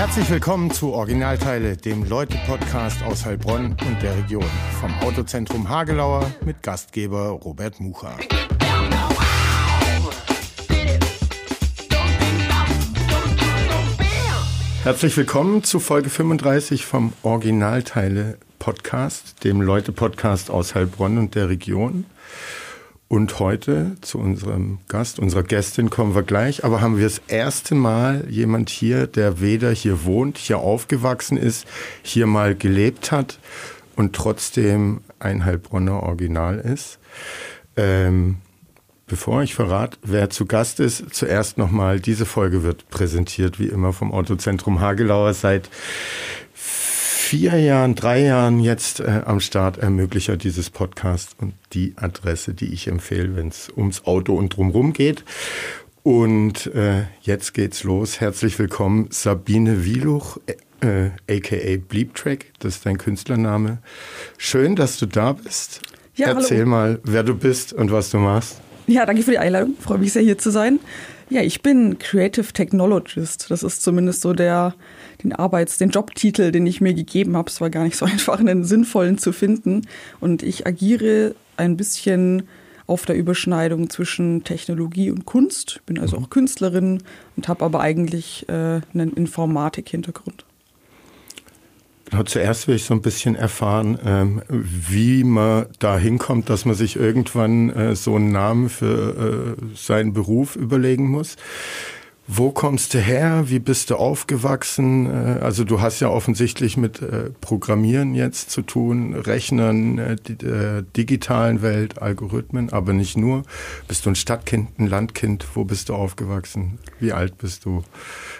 Herzlich willkommen zu Originalteile, dem Leute-Podcast aus Heilbronn und der Region. Vom Autozentrum Hagelauer mit Gastgeber Robert Mucha. Herzlich willkommen zu Folge 35 vom Originalteile Podcast, dem Leute-Podcast aus Heilbronn und der Region. Und heute zu unserem Gast, unserer Gästin kommen wir gleich, aber haben wir das erste Mal jemand hier, der weder hier wohnt, hier aufgewachsen ist, hier mal gelebt hat und trotzdem ein Heilbronner Original ist. Ähm, bevor ich verrate, wer zu Gast ist, zuerst nochmal, diese Folge wird präsentiert wie immer vom Autozentrum Hagelauer seit vier Jahren, drei Jahren jetzt äh, am Start Ermöglicher dieses Podcast und die Adresse, die ich empfehle, wenn es ums Auto und drumherum geht. Und äh, jetzt geht's los. Herzlich willkommen, Sabine Wieluch, äh, aka Bleeptrack, das ist dein Künstlername. Schön, dass du da bist. Ja, Erzähl hallo. mal, wer du bist und was du machst. Ja, danke für die Einladung. Freue mich sehr, hier zu sein. Ja, ich bin Creative Technologist. Das ist zumindest so der den Arbeits-, den Jobtitel, den ich mir gegeben habe. Es war gar nicht so einfach, einen sinnvollen zu finden. Und ich agiere ein bisschen auf der Überschneidung zwischen Technologie und Kunst. Bin also mhm. auch Künstlerin und habe aber eigentlich äh, einen Informatik-Hintergrund. Genau, zuerst will ich so ein bisschen erfahren, ähm, wie man da hinkommt, dass man sich irgendwann äh, so einen Namen für äh, seinen Beruf überlegen muss. Wo kommst du her? Wie bist du aufgewachsen? Äh, also du hast ja offensichtlich mit äh, Programmieren jetzt zu tun, Rechnern, äh, der digitalen Welt, Algorithmen, aber nicht nur. Bist du ein Stadtkind, ein Landkind? Wo bist du aufgewachsen? Wie alt bist du?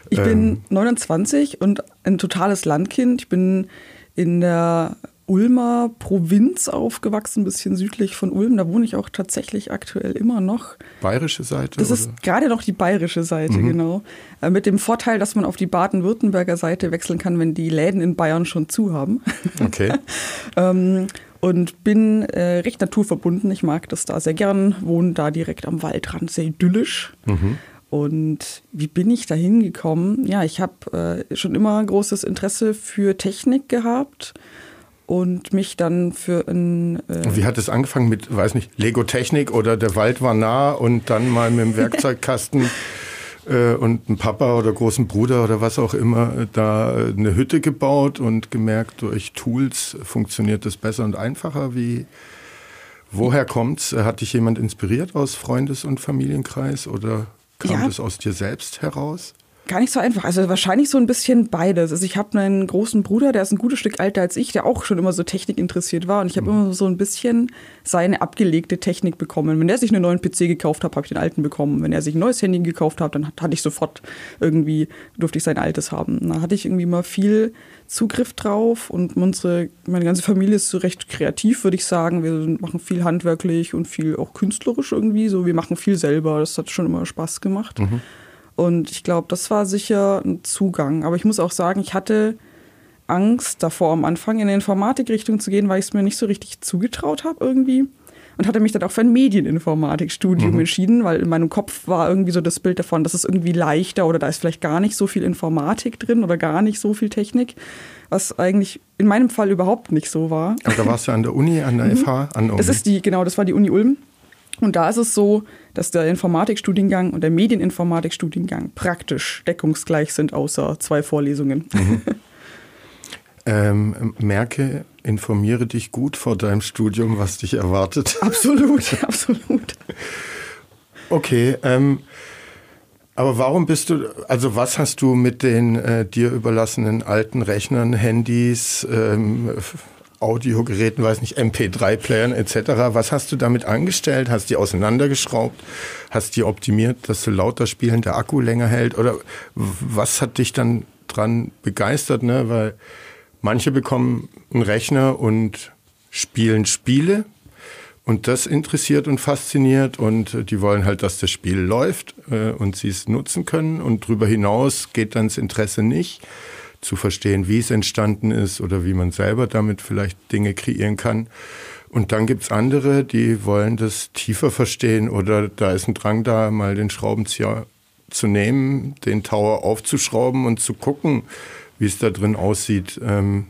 Ich bin 29 ähm, und ein totales Landkind. Ich bin in der Ulmer Provinz aufgewachsen, ein bisschen südlich von Ulm. Da wohne ich auch tatsächlich aktuell immer noch. Bayerische Seite? Das oder? ist gerade noch die bayerische Seite, mhm. genau. Äh, mit dem Vorteil, dass man auf die Baden-Württemberger Seite wechseln kann, wenn die Läden in Bayern schon zu haben. Okay. ähm, und bin äh, recht naturverbunden. Ich mag das da sehr gern, wohne da direkt am Waldrand, sehr idyllisch. Mhm. Und wie bin ich da hingekommen? Ja, ich habe äh, schon immer großes Interesse für Technik gehabt und mich dann für ein. Äh Wie hat es angefangen mit, weiß nicht, Lego Technik oder der Wald war nah und dann mal mit dem Werkzeugkasten äh, und ein Papa oder großen Bruder oder was auch immer äh, da eine Hütte gebaut und gemerkt, durch Tools funktioniert das besser und einfacher. Wie, woher kommt's? Hat dich jemand inspiriert aus Freundes- und Familienkreis oder kam ja. das aus dir selbst heraus? Gar nicht so einfach. Also wahrscheinlich so ein bisschen beides. Also ich habe einen großen Bruder, der ist ein gutes Stück älter als ich, der auch schon immer so Technik interessiert war. Und ich habe mhm. immer so ein bisschen seine abgelegte Technik bekommen. Wenn er sich einen neuen PC gekauft hat, habe ich den alten bekommen. Wenn er sich ein neues Handy gekauft hat, dann hatte ich sofort irgendwie, durfte ich sein altes haben. Da hatte ich irgendwie mal viel Zugriff drauf und unsere, meine ganze Familie ist so recht kreativ, würde ich sagen. Wir machen viel handwerklich und viel auch künstlerisch irgendwie. So, wir machen viel selber. Das hat schon immer Spaß gemacht. Mhm. Und ich glaube, das war sicher ein Zugang. Aber ich muss auch sagen, ich hatte Angst davor, am Anfang in eine Informatikrichtung zu gehen, weil ich es mir nicht so richtig zugetraut habe irgendwie. Und hatte mich dann auch für ein Medieninformatikstudium mhm. entschieden, weil in meinem Kopf war irgendwie so das Bild davon, das ist irgendwie leichter oder da ist vielleicht gar nicht so viel Informatik drin oder gar nicht so viel Technik, was eigentlich in meinem Fall überhaupt nicht so war. Aber da warst du an der Uni, an der mhm. FH, an der Uni. Das ist die, genau, das war die Uni Ulm. Und da ist es so, dass der Informatikstudiengang und der Medieninformatikstudiengang praktisch deckungsgleich sind, außer zwei Vorlesungen. Mhm. Ähm, merke, informiere dich gut vor deinem Studium, was dich erwartet. Absolut, absolut. Okay, ähm, aber warum bist du, also was hast du mit den äh, dir überlassenen alten Rechnern, Handys, ähm, Audiogeräten, weiß nicht, MP3-Playern etc. Was hast du damit angestellt? Hast die auseinandergeschraubt? Hast die optimiert, dass du lauter spielen, der Akku länger hält? Oder was hat dich dann dran begeistert? Ne? Weil manche bekommen einen Rechner und spielen Spiele. Und das interessiert und fasziniert und die wollen halt, dass das Spiel läuft äh, und sie es nutzen können. Und darüber hinaus geht dann das Interesse nicht zu verstehen, wie es entstanden ist oder wie man selber damit vielleicht Dinge kreieren kann. Und dann gibt's andere, die wollen das tiefer verstehen oder da ist ein Drang da, mal den Schraubenzieher zu nehmen, den Tower aufzuschrauben und zu gucken, wie es da drin aussieht. Ähm,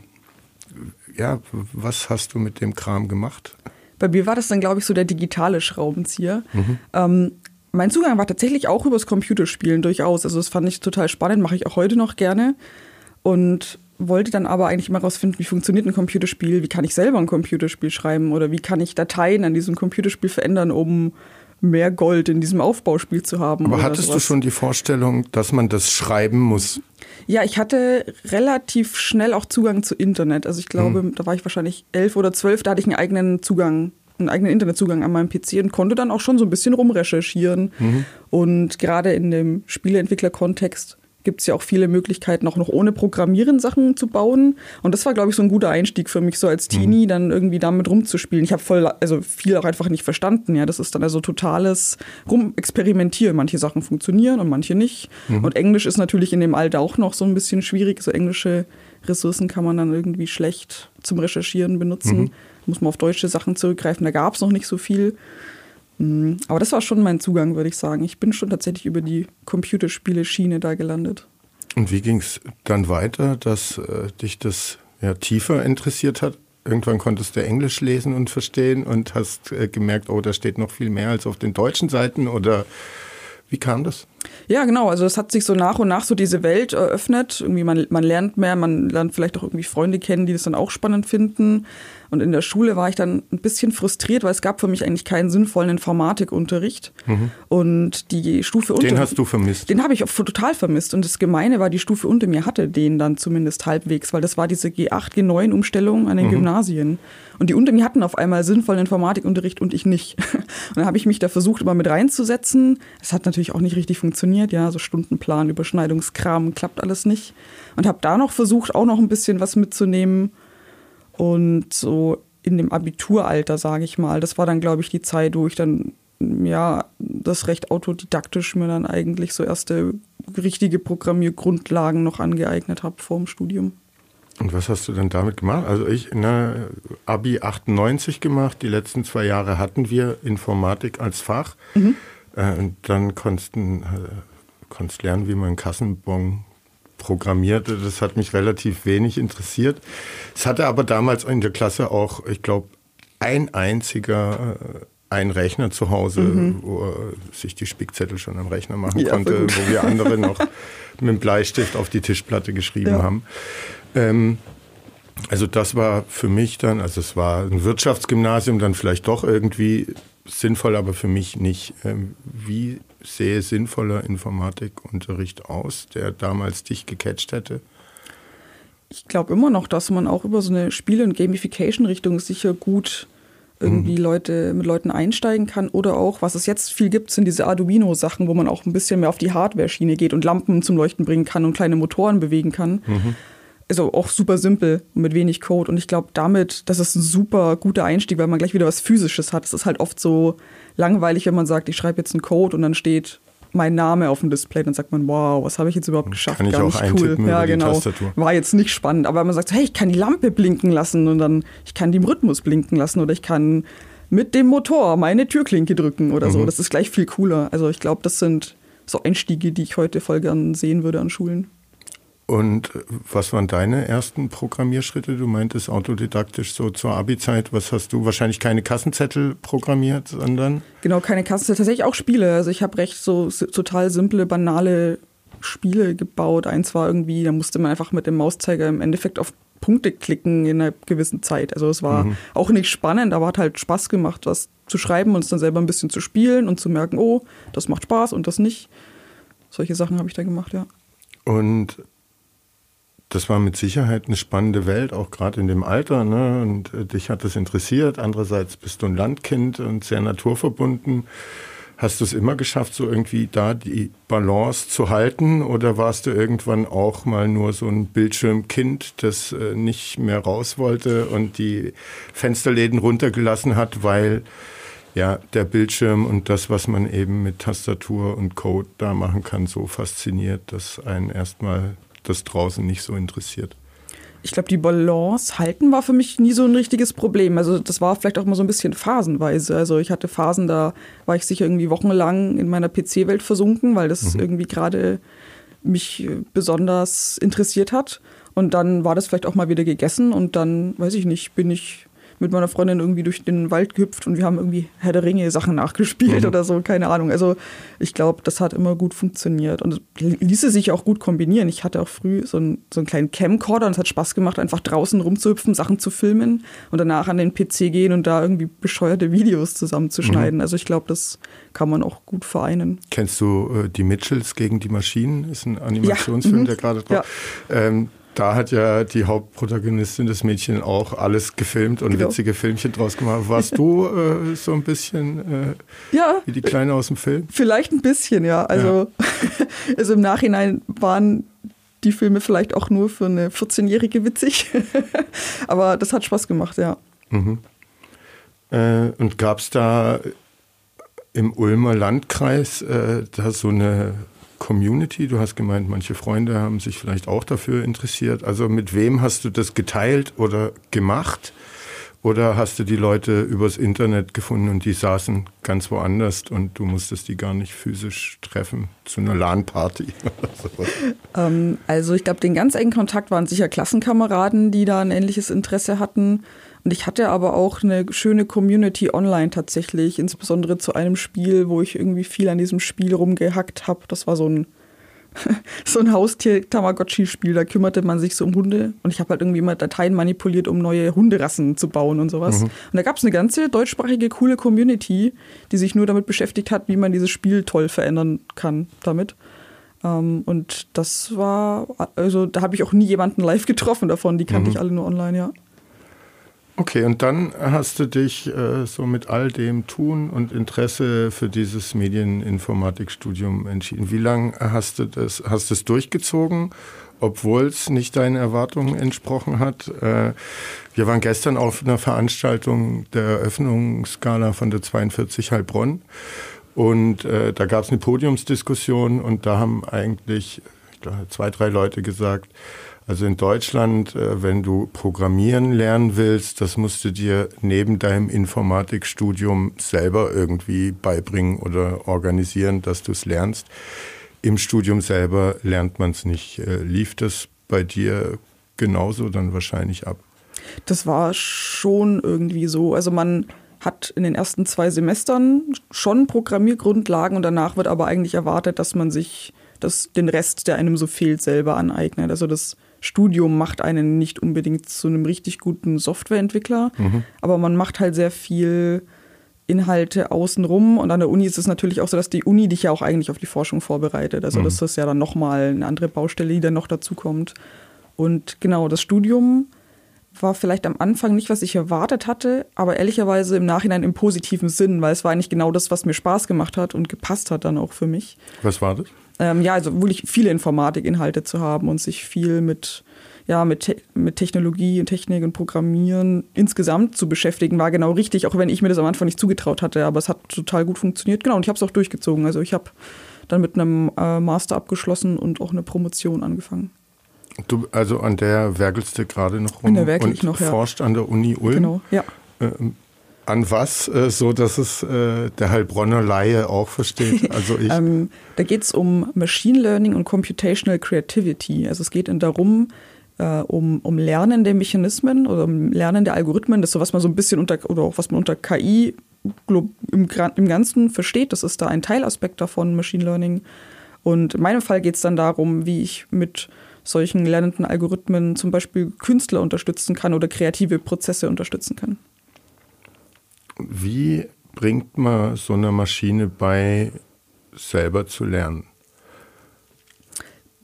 ja, was hast du mit dem Kram gemacht? Bei mir war das dann, glaube ich, so der digitale Schraubenzieher. Mhm. Ähm, mein Zugang war tatsächlich auch übers Computerspielen durchaus. Also das fand ich total spannend, mache ich auch heute noch gerne. Und wollte dann aber eigentlich mal rausfinden, wie funktioniert ein Computerspiel, wie kann ich selber ein Computerspiel schreiben oder wie kann ich Dateien an diesem Computerspiel verändern, um mehr Gold in diesem Aufbauspiel zu haben. Aber hattest sowas. du schon die Vorstellung, dass man das schreiben muss? Ja, ich hatte relativ schnell auch Zugang zu Internet. Also ich glaube, hm. da war ich wahrscheinlich elf oder zwölf, da hatte ich einen eigenen Zugang, einen eigenen Internetzugang an meinem PC und konnte dann auch schon so ein bisschen rumrecherchieren. Mhm. Und gerade in dem Spieleentwickler-Kontext gibt es ja auch viele Möglichkeiten, auch noch ohne Programmieren Sachen zu bauen. Und das war, glaube ich, so ein guter Einstieg für mich, so als Teenie, mhm. dann irgendwie damit rumzuspielen. Ich habe voll, also viel auch einfach nicht verstanden. Ja, das ist dann also totales Rumexperimentieren. Manche Sachen funktionieren und manche nicht. Mhm. Und Englisch ist natürlich in dem Alter auch noch so ein bisschen schwierig. So englische Ressourcen kann man dann irgendwie schlecht zum Recherchieren benutzen. Mhm. Muss man auf deutsche Sachen zurückgreifen. Da gab es noch nicht so viel. Mhm. Aber das war schon mein Zugang, würde ich sagen. Ich bin schon tatsächlich über die Computerspiele-Schiene da gelandet. Und wie ging es dann weiter, dass äh, dich das ja, tiefer interessiert hat? Irgendwann konntest du Englisch lesen und verstehen und hast äh, gemerkt, oh, da steht noch viel mehr als auf den deutschen Seiten oder wie kam das? Ja, genau. Also es hat sich so nach und nach so diese Welt eröffnet. Irgendwie man, man lernt mehr, man lernt vielleicht auch irgendwie Freunde kennen, die das dann auch spannend finden. Und in der Schule war ich dann ein bisschen frustriert, weil es gab für mich eigentlich keinen sinnvollen Informatikunterricht. Mhm. Und die Stufe unter Den hast du vermisst? Den habe ich auch total vermisst. Und das Gemeine war, die Stufe unter mir hatte den dann zumindest halbwegs, weil das war diese G8, G9-Umstellung an den mhm. Gymnasien. Und die unter mir hatten auf einmal sinnvollen Informatikunterricht und ich nicht. Und dann habe ich mich da versucht, immer mit reinzusetzen. Es hat natürlich auch nicht richtig funktioniert. Ja, so Stundenplan, Überschneidungskram, klappt alles nicht. Und habe da noch versucht, auch noch ein bisschen was mitzunehmen und so in dem Abituralter, sage ich mal, das war dann, glaube ich, die Zeit, wo ich dann ja das recht autodidaktisch mir dann eigentlich so erste richtige Programmiergrundlagen noch angeeignet habe vor dem Studium. Und was hast du denn damit gemacht? Also ich der Abi 98 gemacht, die letzten zwei Jahre hatten wir Informatik als Fach. Mhm. Äh, und dann konntest du äh, konntest lernen, wie man Kassenbon programmierte. Das hat mich relativ wenig interessiert. Es hatte aber damals in der Klasse auch, ich glaube, ein einziger äh, ein Rechner zu Hause, mhm. wo sich die Spickzettel schon am Rechner machen ja, konnte, wo wir andere noch mit dem Bleistift auf die Tischplatte geschrieben ja. haben. Ähm, also das war für mich dann, also es war ein Wirtschaftsgymnasium, dann vielleicht doch irgendwie sinnvoll, aber für mich nicht. Ähm, wie sehe sinnvoller Informatikunterricht aus, der damals dich gecatcht hätte? Ich glaube immer noch, dass man auch über so eine Spiele- und Gamification-Richtung sicher gut irgendwie mhm. Leute mit Leuten einsteigen kann oder auch, was es jetzt viel gibt, sind diese Arduino-Sachen, wo man auch ein bisschen mehr auf die Hardware-Schiene geht und Lampen zum Leuchten bringen kann und kleine Motoren bewegen kann. Mhm also auch super simpel und mit wenig Code. Und ich glaube, damit, das ist ein super guter Einstieg, weil man gleich wieder was Physisches hat. Es ist halt oft so langweilig, wenn man sagt, ich schreibe jetzt einen Code und dann steht mein Name auf dem Display, dann sagt man, wow, was habe ich jetzt überhaupt geschafft? Kann ich Gar auch nicht cool. Ja, genau. War jetzt nicht spannend, aber wenn man sagt, hey, ich kann die Lampe blinken lassen und dann ich kann die im Rhythmus blinken lassen oder ich kann mit dem Motor meine Türklinke drücken oder mhm. so. Das ist gleich viel cooler. Also ich glaube, das sind so Einstiege, die ich heute voll gern sehen würde an Schulen. Und was waren deine ersten Programmierschritte? Du meintest autodidaktisch so zur Abi-Zeit. Was hast du? Wahrscheinlich keine Kassenzettel programmiert, sondern? Genau, keine Kassenzettel. Tatsächlich auch Spiele. Also ich habe recht so total simple, banale Spiele gebaut. Eins war irgendwie, da musste man einfach mit dem Mauszeiger im Endeffekt auf Punkte klicken in einer gewissen Zeit. Also es war mhm. auch nicht spannend, aber hat halt Spaß gemacht, was zu schreiben und es dann selber ein bisschen zu spielen und zu merken, oh, das macht Spaß und das nicht. Solche Sachen habe ich da gemacht, ja. Und das war mit Sicherheit eine spannende Welt, auch gerade in dem Alter. Ne? Und äh, dich hat das interessiert. Andererseits bist du ein Landkind und sehr naturverbunden. Hast du es immer geschafft, so irgendwie da die Balance zu halten? Oder warst du irgendwann auch mal nur so ein Bildschirmkind, das äh, nicht mehr raus wollte und die Fensterläden runtergelassen hat, weil ja der Bildschirm und das, was man eben mit Tastatur und Code da machen kann, so fasziniert, dass einen erstmal das draußen nicht so interessiert. ich glaube, die Balance halten war für mich nie so ein richtiges Problem. Also das war vielleicht auch mal so ein bisschen phasenweise. Also ich hatte Phasen, da war ich sicher irgendwie wochenlang in meiner PC-Welt versunken, weil das mhm. irgendwie gerade mich besonders interessiert hat. Und dann war das vielleicht auch mal wieder gegessen und dann, weiß ich nicht, bin ich mit meiner Freundin irgendwie durch den Wald gehüpft und wir haben irgendwie Herr der Ringe Sachen nachgespielt mhm. oder so, keine Ahnung. Also ich glaube, das hat immer gut funktioniert und es ließe sich auch gut kombinieren. Ich hatte auch früh so einen, so einen kleinen Camcorder und es hat Spaß gemacht, einfach draußen rumzuhüpfen, Sachen zu filmen und danach an den PC gehen und da irgendwie bescheuerte Videos zusammenzuschneiden. Mhm. Also ich glaube, das kann man auch gut vereinen. Kennst du äh, die Mitchells gegen die Maschinen? Ist ein Animationsfilm, ja. mhm. der gerade drauf. Ja. Ähm, da hat ja die Hauptprotagonistin, das Mädchen, auch alles gefilmt und genau. witzige Filmchen draus gemacht. Warst du äh, so ein bisschen äh, ja, wie die Kleine aus dem Film? Vielleicht ein bisschen, ja. Also, ja. also im Nachhinein waren die Filme vielleicht auch nur für eine 14-Jährige witzig. Aber das hat Spaß gemacht, ja. Mhm. Äh, und gab es da im Ulmer Landkreis äh, da so eine Community? Du hast gemeint, manche Freunde haben sich vielleicht auch dafür interessiert. Also mit wem hast du das geteilt oder gemacht? Oder hast du die Leute übers Internet gefunden und die saßen ganz woanders und du musstest die gar nicht physisch treffen zu einer LAN-Party? ähm, also ich glaube, den ganz engen Kontakt waren sicher Klassenkameraden, die da ein ähnliches Interesse hatten. Und ich hatte aber auch eine schöne Community online tatsächlich, insbesondere zu einem Spiel, wo ich irgendwie viel an diesem Spiel rumgehackt habe. Das war so ein so ein Haustier-Tamagotchi-Spiel, da kümmerte man sich so um Hunde und ich habe halt irgendwie immer Dateien manipuliert, um neue Hunderassen zu bauen und sowas. Mhm. Und da gab es eine ganze deutschsprachige, coole Community, die sich nur damit beschäftigt hat, wie man dieses Spiel toll verändern kann damit. Ähm, und das war, also da habe ich auch nie jemanden live getroffen davon, die kannte mhm. ich alle nur online, ja. Okay, und dann hast du dich äh, so mit all dem Tun und Interesse für dieses Medieninformatikstudium entschieden. Wie lange hast du das, hast du es durchgezogen, obwohl es nicht deinen Erwartungen entsprochen hat? Äh, wir waren gestern auf einer Veranstaltung der Eröffnungsskala von der 42 Heilbronn und äh, da gab es eine Podiumsdiskussion und da haben eigentlich ich glaube, zwei, drei Leute gesagt, also in Deutschland, äh, wenn du programmieren lernen willst, das musst du dir neben deinem Informatikstudium selber irgendwie beibringen oder organisieren, dass du es lernst. Im Studium selber lernt man es nicht. Äh, lief das bei dir genauso dann wahrscheinlich ab? Das war schon irgendwie so. Also man hat in den ersten zwei Semestern schon Programmiergrundlagen und danach wird aber eigentlich erwartet, dass man sich das, den Rest, der einem so fehlt, selber aneignet. Also das Studium macht einen nicht unbedingt zu einem richtig guten Softwareentwickler, mhm. aber man macht halt sehr viel Inhalte außenrum und an der Uni ist es natürlich auch so, dass die Uni dich ja auch eigentlich auf die Forschung vorbereitet. Also mhm. das ist ja dann nochmal eine andere Baustelle, die dann noch dazu kommt. Und genau, das Studium war vielleicht am Anfang nicht, was ich erwartet hatte, aber ehrlicherweise im Nachhinein im positiven Sinn, weil es war eigentlich genau das, was mir Spaß gemacht hat und gepasst hat dann auch für mich. Was war das? Ähm, ja, also wirklich viele Informatikinhalte zu haben und sich viel mit, ja, mit, Te mit Technologie und Technik und Programmieren insgesamt zu beschäftigen, war genau richtig, auch wenn ich mir das am Anfang nicht zugetraut hatte, aber es hat total gut funktioniert. Genau, und ich habe es auch durchgezogen. Also ich habe dann mit einem äh, Master abgeschlossen und auch eine Promotion angefangen. Du, also an der werkelst du gerade noch rum an der werkel und noch, ja. forscht an der Uni Ulm. Genau, ja. Ähm, an was, äh, so dass es äh, der Heilbronner Laie auch versteht? Also ich. ähm, da geht es um Machine Learning und Computational Creativity. Also es geht darum, äh, um, um lernende Mechanismen oder um lernende Algorithmen. Das ist so, was man so ein bisschen unter, oder auch was man unter KI im, im Ganzen versteht. Das ist da ein Teilaspekt davon, Machine Learning. Und in meinem Fall geht es dann darum, wie ich mit solchen lernenden Algorithmen zum Beispiel Künstler unterstützen kann oder kreative Prozesse unterstützen kann. Wie bringt man so einer Maschine bei, selber zu lernen?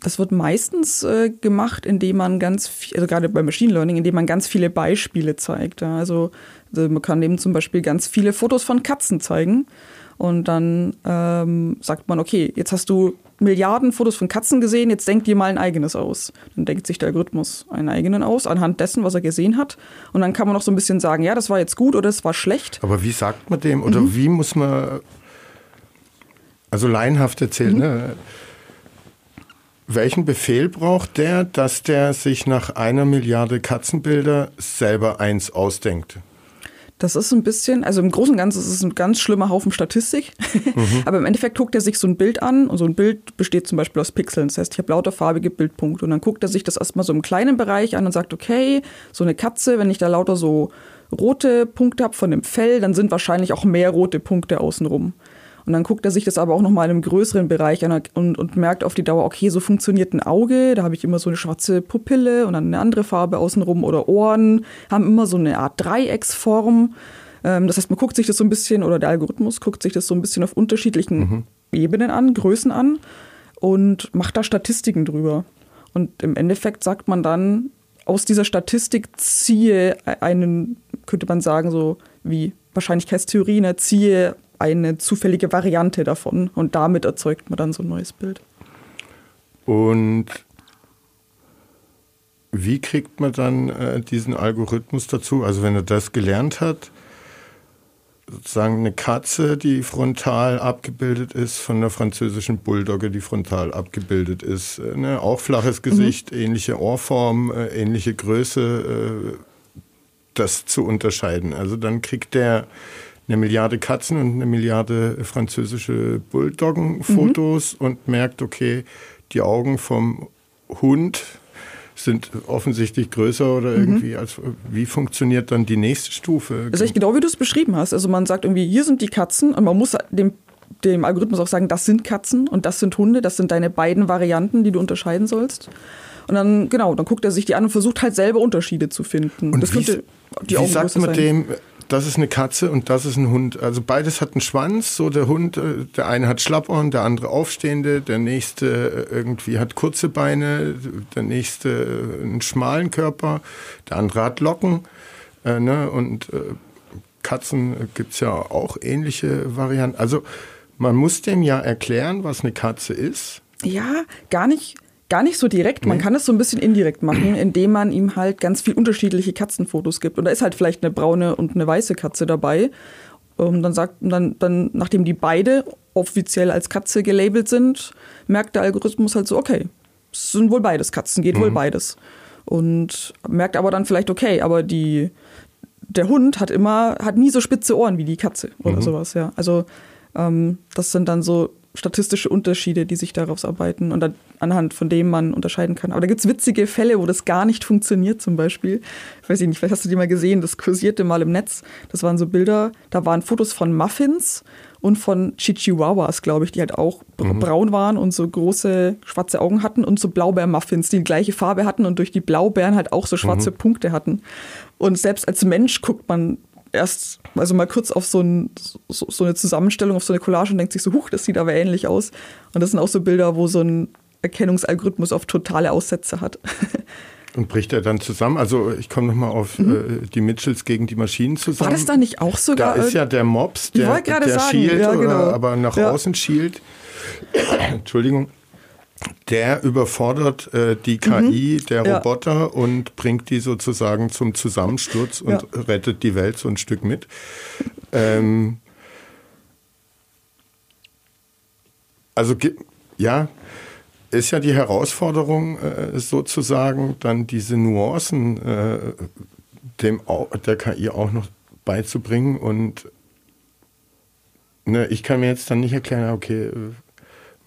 Das wird meistens äh, gemacht, indem man ganz, viel, also gerade bei Machine Learning, indem man ganz viele Beispiele zeigt. Ja. Also, also, man kann eben zum Beispiel ganz viele Fotos von Katzen zeigen und dann ähm, sagt man, okay, jetzt hast du Milliarden Fotos von Katzen gesehen, jetzt denk dir mal ein eigenes aus. Dann denkt sich der Algorithmus einen eigenen aus, anhand dessen, was er gesehen hat. Und dann kann man noch so ein bisschen sagen, ja, das war jetzt gut oder das war schlecht. Aber wie sagt man dem oder mhm. wie muss man, also laienhaft erzählen, mhm. ne? welchen Befehl braucht der, dass der sich nach einer Milliarde Katzenbilder selber eins ausdenkt? Das ist ein bisschen, also im Großen und Ganzen ist es ein ganz schlimmer Haufen Statistik. Mhm. Aber im Endeffekt guckt er sich so ein Bild an und so ein Bild besteht zum Beispiel aus Pixeln. Das heißt, ich habe lauter farbige Bildpunkte und dann guckt er sich das erstmal so im kleinen Bereich an und sagt, okay, so eine Katze, wenn ich da lauter so rote Punkte habe von dem Fell, dann sind wahrscheinlich auch mehr rote Punkte außenrum. Und dann guckt er sich das aber auch nochmal in einem größeren Bereich an und, und merkt auf die Dauer, okay, so funktioniert ein Auge, da habe ich immer so eine schwarze Pupille und dann eine andere Farbe außenrum oder Ohren haben immer so eine Art Dreiecksform. Ähm, das heißt, man guckt sich das so ein bisschen, oder der Algorithmus guckt sich das so ein bisschen auf unterschiedlichen mhm. Ebenen an, Größen an und macht da Statistiken drüber. Und im Endeffekt sagt man dann, aus dieser Statistik ziehe einen, könnte man sagen, so wie Wahrscheinlichkeitstheorien, ne, ziehe eine zufällige Variante davon und damit erzeugt man dann so ein neues Bild. Und wie kriegt man dann äh, diesen Algorithmus dazu? Also wenn er das gelernt hat, sozusagen eine Katze, die frontal abgebildet ist, von einer französischen Bulldogge, die frontal abgebildet ist. Äh, ne? Auch flaches Gesicht, mhm. ähnliche Ohrform, äh, ähnliche Größe, äh, das zu unterscheiden. Also dann kriegt der eine Milliarde Katzen und eine Milliarde französische Bulldoggen-Fotos mhm. und merkt, okay, die Augen vom Hund sind offensichtlich größer oder mhm. irgendwie als wie funktioniert dann die nächste Stufe? Also ich genau wie du es beschrieben hast. Also man sagt irgendwie, hier sind die Katzen und man muss dem dem Algorithmus auch sagen, das sind Katzen und das sind Hunde, das sind deine beiden Varianten, die du unterscheiden sollst. Und dann, genau, dann guckt er sich die an und versucht halt selber Unterschiede zu finden. Und das wie, könnte die wie sagt man dem, das ist eine Katze und das ist ein Hund. Also beides hat einen Schwanz. So der Hund, äh, der eine hat Schlappohren, der andere aufstehende, der nächste äh, irgendwie hat kurze Beine, der nächste äh, einen schmalen Körper, der andere hat Locken. Äh, ne? Und äh, Katzen gibt es ja auch ähnliche Varianten. Also man muss dem ja erklären, was eine Katze ist. Ja, gar nicht Gar nicht so direkt. Man kann es so ein bisschen indirekt machen, indem man ihm halt ganz viel unterschiedliche Katzenfotos gibt. Und da ist halt vielleicht eine braune und eine weiße Katze dabei. Und dann sagt, dann, dann, nachdem die beide offiziell als Katze gelabelt sind, merkt der Algorithmus halt so, okay, es sind wohl beides Katzen, geht mhm. wohl beides. Und merkt aber dann vielleicht, okay, aber die, der Hund hat immer, hat nie so spitze Ohren wie die Katze oder mhm. sowas, ja. Also ähm, das sind dann so statistische Unterschiede, die sich daraus arbeiten und anhand von dem man unterscheiden kann. Aber da gibt es witzige Fälle, wo das gar nicht funktioniert, zum Beispiel. Ich weiß nicht, vielleicht hast du die mal gesehen, das kursierte mal im Netz. Das waren so Bilder, da waren Fotos von Muffins und von Chihuahuas, glaube ich, die halt auch mhm. braun waren und so große schwarze Augen hatten und so Blaubeermuffins, die die gleiche Farbe hatten und durch die Blaubeeren halt auch so schwarze mhm. Punkte hatten. Und selbst als Mensch guckt man erst also mal kurz auf so, ein, so, so, eine Zusammenstellung, auf so eine Collage und denkt sich so, huch, das sieht aber ähnlich aus. Und das sind auch so Bilder, wo so ein Erkennungsalgorithmus auf totale Aussätze hat. Und bricht er dann zusammen? Also ich komme nochmal auf mhm. äh, die Mitchells gegen die Maschinen zusammen. War das da nicht auch sogar? Da ist ja der Mops, der, der sagen, schielt, ja, genau. aber nach ja. außen schielt. Entschuldigung der überfordert äh, die KI mhm. der Roboter ja. und bringt die sozusagen zum Zusammensturz und ja. rettet die Welt so ein Stück mit. Ähm, also ja, ist ja die Herausforderung äh, sozusagen dann diese Nuancen äh, dem der KI auch noch beizubringen und ne, ich kann mir jetzt dann nicht erklären, okay,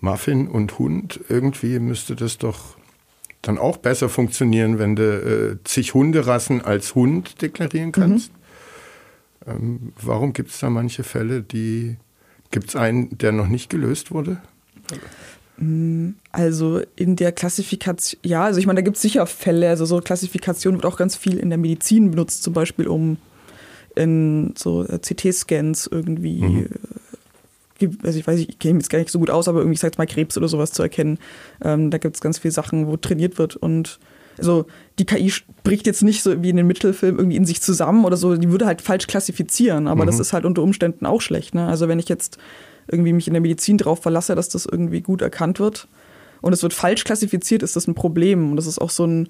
Muffin und Hund, irgendwie müsste das doch dann auch besser funktionieren, wenn du äh, zig Hunderassen als Hund deklarieren kannst. Mhm. Ähm, warum gibt es da manche Fälle, die. Gibt es einen, der noch nicht gelöst wurde? Mm, also in der Klassifikation, ja, also ich meine, da gibt es sicher Fälle, also so Klassifikation wird auch ganz viel in der Medizin benutzt, zum Beispiel um in so äh, CT-Scans irgendwie mhm also ich weiß, ich kenne mich jetzt gar nicht so gut aus, aber irgendwie, ich sag jetzt mal, Krebs oder sowas zu erkennen. Ähm, da gibt es ganz viele Sachen, wo trainiert wird und also die KI spricht jetzt nicht so wie in den Mittelfilmen irgendwie in sich zusammen oder so, die würde halt falsch klassifizieren, aber mhm. das ist halt unter Umständen auch schlecht. Ne? Also wenn ich jetzt irgendwie mich in der Medizin darauf verlasse, dass das irgendwie gut erkannt wird und es wird falsch klassifiziert, ist das ein Problem. Und das ist auch so ein,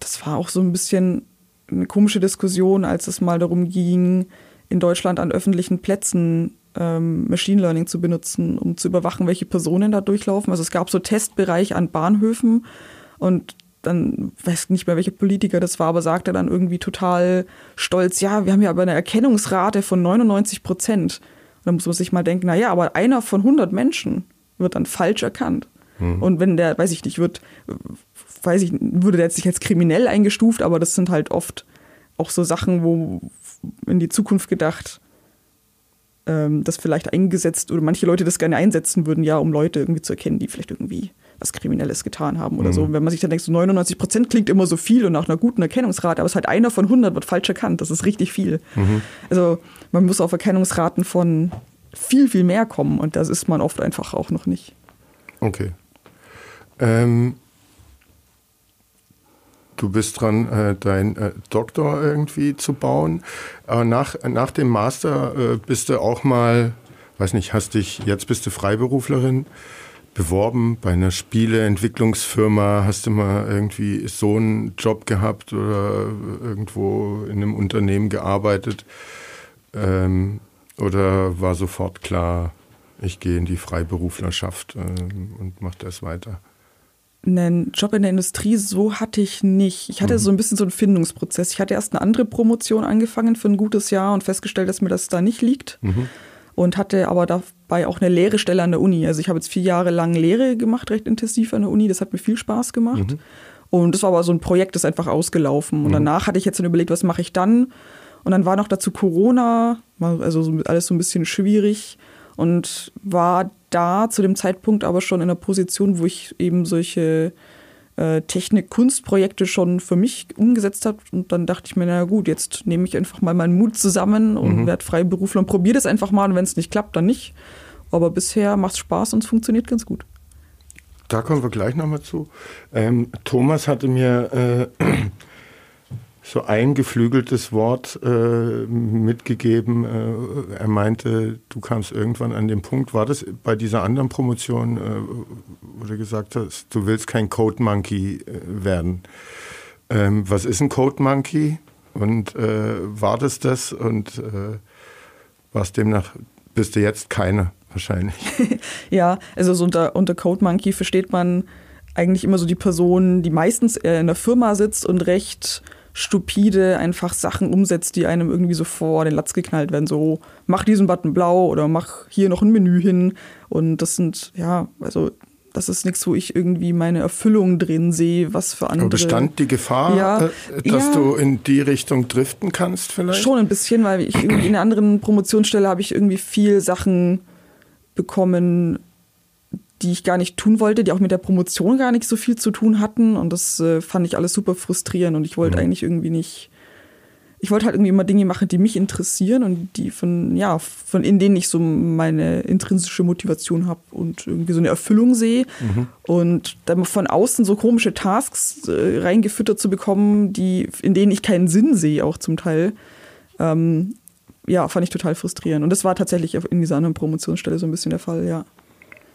das war auch so ein bisschen eine komische Diskussion, als es mal darum ging, in Deutschland an öffentlichen Plätzen ähm, Machine Learning zu benutzen, um zu überwachen, welche Personen da durchlaufen. Also es gab so Testbereich an Bahnhöfen und dann weiß nicht mehr, welcher Politiker das war, aber sagte dann irgendwie total stolz, ja, wir haben ja aber eine Erkennungsrate von 99 Prozent. Und dann muss man sich mal denken, na ja, aber einer von 100 Menschen wird dann falsch erkannt. Mhm. Und wenn der, weiß ich nicht, wird, weiß ich, würde der jetzt nicht als kriminell eingestuft, aber das sind halt oft auch so Sachen, wo in die Zukunft gedacht, ähm, das vielleicht eingesetzt oder manche Leute das gerne einsetzen würden, ja, um Leute irgendwie zu erkennen, die vielleicht irgendwie was Kriminelles getan haben oder mhm. so. Und wenn man sich dann denkt, so 99 Prozent klingt immer so viel und nach einer guten Erkennungsrate, aber es ist halt einer von 100 wird falsch erkannt. Das ist richtig viel. Mhm. Also man muss auf Erkennungsraten von viel, viel mehr kommen und das ist man oft einfach auch noch nicht. Okay. Ähm, du bist dran, äh, dein äh, Doktor irgendwie zu bauen. Aber nach, nach dem Master äh, bist du auch mal, weiß nicht, hast dich, jetzt bist du Freiberuflerin, beworben bei einer Spieleentwicklungsfirma? Hast du mal irgendwie so einen Job gehabt oder irgendwo in einem Unternehmen gearbeitet? Ähm, oder war sofort klar, ich gehe in die Freiberuflerschaft ähm, und mache das weiter? Einen Job in der Industrie so hatte ich nicht. Ich hatte mhm. so ein bisschen so einen Findungsprozess. Ich hatte erst eine andere Promotion angefangen für ein gutes Jahr und festgestellt, dass mir das da nicht liegt. Mhm und hatte aber dabei auch eine Lehrestelle an der Uni. Also ich habe jetzt vier Jahre lang Lehre gemacht, recht intensiv an der Uni. Das hat mir viel Spaß gemacht. Mhm. Und das war aber so ein Projekt, das ist einfach ausgelaufen. Und danach hatte ich jetzt dann überlegt, was mache ich dann? Und dann war noch dazu Corona, also alles so ein bisschen schwierig und war da zu dem Zeitpunkt aber schon in einer Position, wo ich eben solche äh, Technik-Kunstprojekte schon für mich umgesetzt habe. Und dann dachte ich mir, na gut, jetzt nehme ich einfach mal meinen Mut zusammen und mhm. werde Freiberufler und probiere das einfach mal. Und wenn es nicht klappt, dann nicht. Aber bisher macht es Spaß und es funktioniert ganz gut. Da kommen wir gleich nochmal zu. Ähm, Thomas hatte mir äh, so ein geflügeltes Wort äh, mitgegeben. Äh, er meinte, du kamst irgendwann an den Punkt, war das bei dieser anderen Promotion, äh, wo du gesagt hast, du willst kein Code Monkey äh, werden. Ähm, was ist ein Code Monkey? Und äh, war das das? Und äh, warst demnach, bist du jetzt keiner wahrscheinlich? ja, also so unter, unter Code Monkey versteht man eigentlich immer so die Person, die meistens in der Firma sitzt und recht stupide einfach Sachen umsetzt, die einem irgendwie so vor den Latz geknallt werden. So, mach diesen Button blau oder mach hier noch ein Menü hin. Und das sind, ja, also das ist nichts, wo ich irgendwie meine Erfüllung drin sehe, was für andere. Aber bestand die Gefahr, ja, äh, dass ja, du in die Richtung driften kannst vielleicht? Schon ein bisschen, weil ich in einer anderen Promotionsstelle habe ich irgendwie viel Sachen bekommen, die ich gar nicht tun wollte, die auch mit der Promotion gar nicht so viel zu tun hatten. Und das äh, fand ich alles super frustrierend. Und ich wollte mhm. eigentlich irgendwie nicht. Ich wollte halt irgendwie immer Dinge machen, die mich interessieren und die von, ja, von in denen ich so meine intrinsische Motivation habe und irgendwie so eine Erfüllung sehe. Mhm. Und dann von außen so komische Tasks äh, reingefüttert zu bekommen, die, in denen ich keinen Sinn sehe, auch zum Teil. Ähm, ja, fand ich total frustrierend. Und das war tatsächlich in dieser anderen Promotionsstelle so ein bisschen der Fall, ja.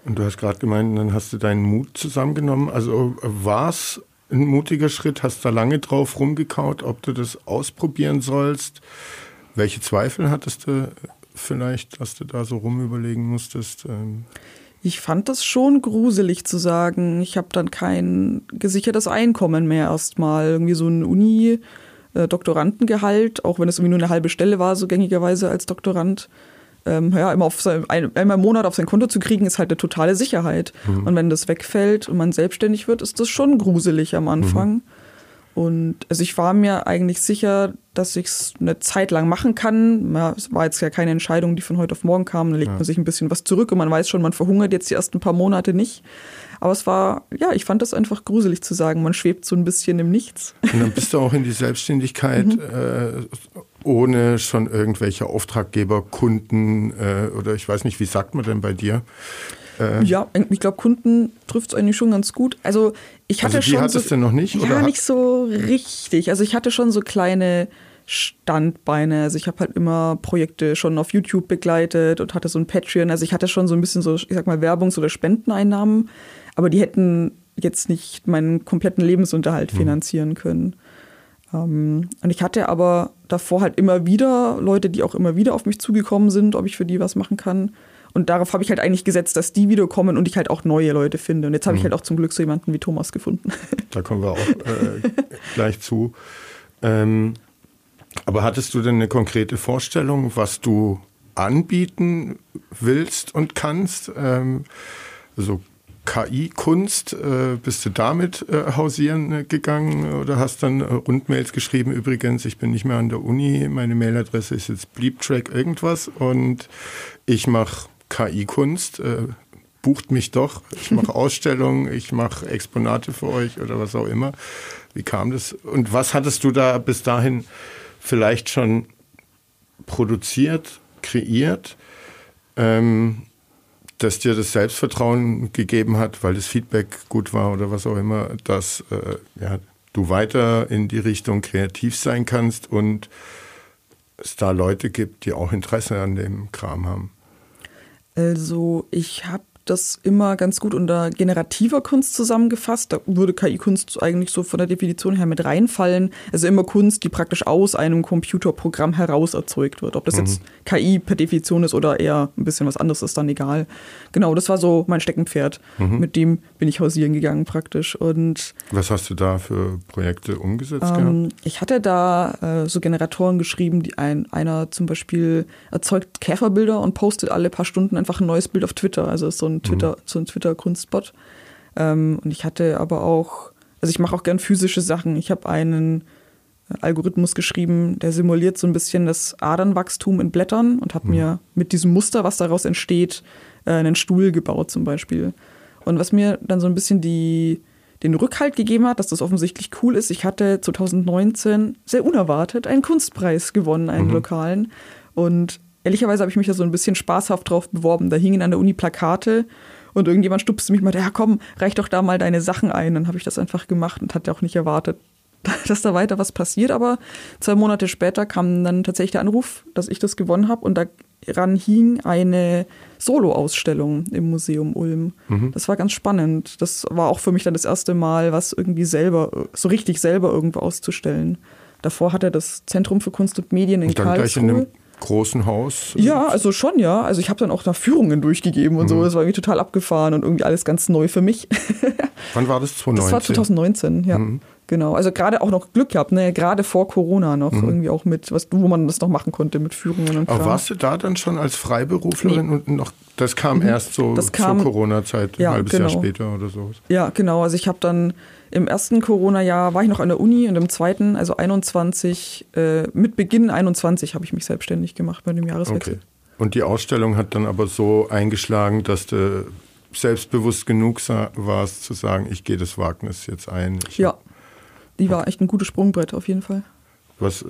Und du hast gerade gemeint, dann hast du deinen Mut zusammengenommen. Also war es ein mutiger Schritt? Hast da lange drauf rumgekaut, ob du das ausprobieren sollst? Welche Zweifel hattest du vielleicht, dass du da so rumüberlegen musstest? Ähm ich fand das schon gruselig zu sagen, ich habe dann kein gesichertes Einkommen mehr erstmal. Irgendwie so ein Uni- äh, auch wenn es irgendwie nur eine halbe Stelle war, so gängigerweise als Doktorand ähm, ja, immer auf sein, ein, einmal im Monat auf sein Konto zu kriegen, ist halt eine totale Sicherheit. Mhm. Und wenn das wegfällt und man selbstständig wird, ist das schon gruselig am Anfang. Mhm. Und also ich war mir eigentlich sicher, dass ich es eine Zeit lang machen kann. Ja, es war jetzt ja keine Entscheidung, die von heute auf morgen kam. Da legt ja. man sich ein bisschen was zurück und man weiß schon, man verhungert jetzt die ersten paar Monate nicht. Aber es war, ja, ich fand das einfach gruselig zu sagen. Man schwebt so ein bisschen im Nichts. Und dann bist du auch in die Selbstständigkeit mhm. äh, ohne schon irgendwelche Auftraggeber, Kunden äh, oder ich weiß nicht, wie sagt man denn bei dir? Äh, ja, ich glaube, Kunden trifft es eigentlich schon ganz gut. Also ich hatte also die schon. hattest so, du noch nicht? Ja, oder? nicht so richtig. Also ich hatte schon so kleine Standbeine. Also ich habe halt immer Projekte schon auf YouTube begleitet und hatte so ein Patreon. Also ich hatte schon so ein bisschen so, ich sag mal, Werbungs- oder Spendeneinnahmen, aber die hätten jetzt nicht meinen kompletten Lebensunterhalt mhm. finanzieren können. Ähm, und ich hatte aber davor halt immer wieder Leute, die auch immer wieder auf mich zugekommen sind, ob ich für die was machen kann. Und darauf habe ich halt eigentlich gesetzt, dass die wiederkommen und ich halt auch neue Leute finde. Und jetzt habe mhm. ich halt auch zum Glück so jemanden wie Thomas gefunden. Da kommen wir auch äh, gleich zu. Ähm, aber hattest du denn eine konkrete Vorstellung, was du anbieten willst und kannst? Ähm, also KI-Kunst, äh, bist du damit äh, hausieren äh, gegangen oder hast dann äh, Rundmails geschrieben? Übrigens, ich bin nicht mehr an der Uni, meine Mailadresse ist jetzt Bleeptrack irgendwas und ich mache KI-Kunst. Äh, bucht mich doch, ich mache Ausstellungen, ich mache Exponate für euch oder was auch immer. Wie kam das? Und was hattest du da bis dahin vielleicht schon produziert, kreiert? Ähm, dass dir das Selbstvertrauen gegeben hat, weil das Feedback gut war oder was auch immer, dass äh, ja, du weiter in die Richtung kreativ sein kannst und es da Leute gibt, die auch Interesse an dem Kram haben? Also ich habe das immer ganz gut unter generativer Kunst zusammengefasst. Da würde KI-Kunst eigentlich so von der Definition her mit reinfallen. Also immer Kunst, die praktisch aus einem Computerprogramm heraus erzeugt wird. Ob das mhm. jetzt KI per Definition ist oder eher ein bisschen was anderes, ist dann egal. Genau, das war so mein Steckenpferd. Mhm. Mit dem bin ich hausieren gegangen praktisch. Und was hast du da für Projekte umgesetzt ähm, Ich hatte da äh, so Generatoren geschrieben, die ein, einer zum Beispiel erzeugt Käferbilder und postet alle paar Stunden einfach ein neues Bild auf Twitter. Also ist so ein Twitter, mhm. so ein Twitter-Kunstbot. Ähm, und ich hatte aber auch, also ich mache auch gern physische Sachen. Ich habe einen äh, Algorithmus geschrieben, der simuliert so ein bisschen das Adernwachstum in Blättern und habe mhm. mir mit diesem Muster, was daraus entsteht, äh, einen Stuhl gebaut zum Beispiel. Und was mir dann so ein bisschen die, den Rückhalt gegeben hat, dass das offensichtlich cool ist, ich hatte 2019 sehr unerwartet einen Kunstpreis gewonnen, einen mhm. lokalen. Und ehrlicherweise habe ich mich da so ein bisschen spaßhaft drauf beworben. Da hingen an der Uni Plakate und irgendjemand stupste mich mal, ja komm, reich doch da mal deine Sachen ein. Dann habe ich das einfach gemacht und hatte auch nicht erwartet, dass da weiter was passiert. Aber zwei Monate später kam dann tatsächlich der Anruf, dass ich das gewonnen habe und daran hing eine Solo-Ausstellung im Museum Ulm. Mhm. Das war ganz spannend. Das war auch für mich dann das erste Mal, was irgendwie selber, so richtig selber irgendwo auszustellen. Davor hat er das Zentrum für Kunst und Medien in und dann Karlsruhe. Gleich in großen Haus? Ja, also schon, ja. Also ich habe dann auch da Führungen durchgegeben und mhm. so. Das war irgendwie total abgefahren und irgendwie alles ganz neu für mich. Wann war das? 2019? Das war 2019, ja. Mhm. Genau. Also gerade auch noch Glück gehabt, ne? Gerade vor Corona noch mhm. irgendwie auch mit, was, wo man das noch machen konnte mit Führungen und Aber warst du da dann schon als Freiberuflerin nee. und noch, das kam mhm. erst so kam, zur Corona-Zeit, ja, ein halbes genau. Jahr später oder so? Ja, genau. Also ich habe dann im ersten Corona-Jahr war ich noch an der Uni und im zweiten, also 21, äh, mit Beginn 21 habe ich mich selbstständig gemacht bei dem Jahreswechsel. Okay. Und die Ausstellung hat dann aber so eingeschlagen, dass du selbstbewusst genug warst zu sagen, ich gehe das Wagnis jetzt ein. Ich ja, die war echt ein gutes Sprungbrett auf jeden Fall. Was, äh,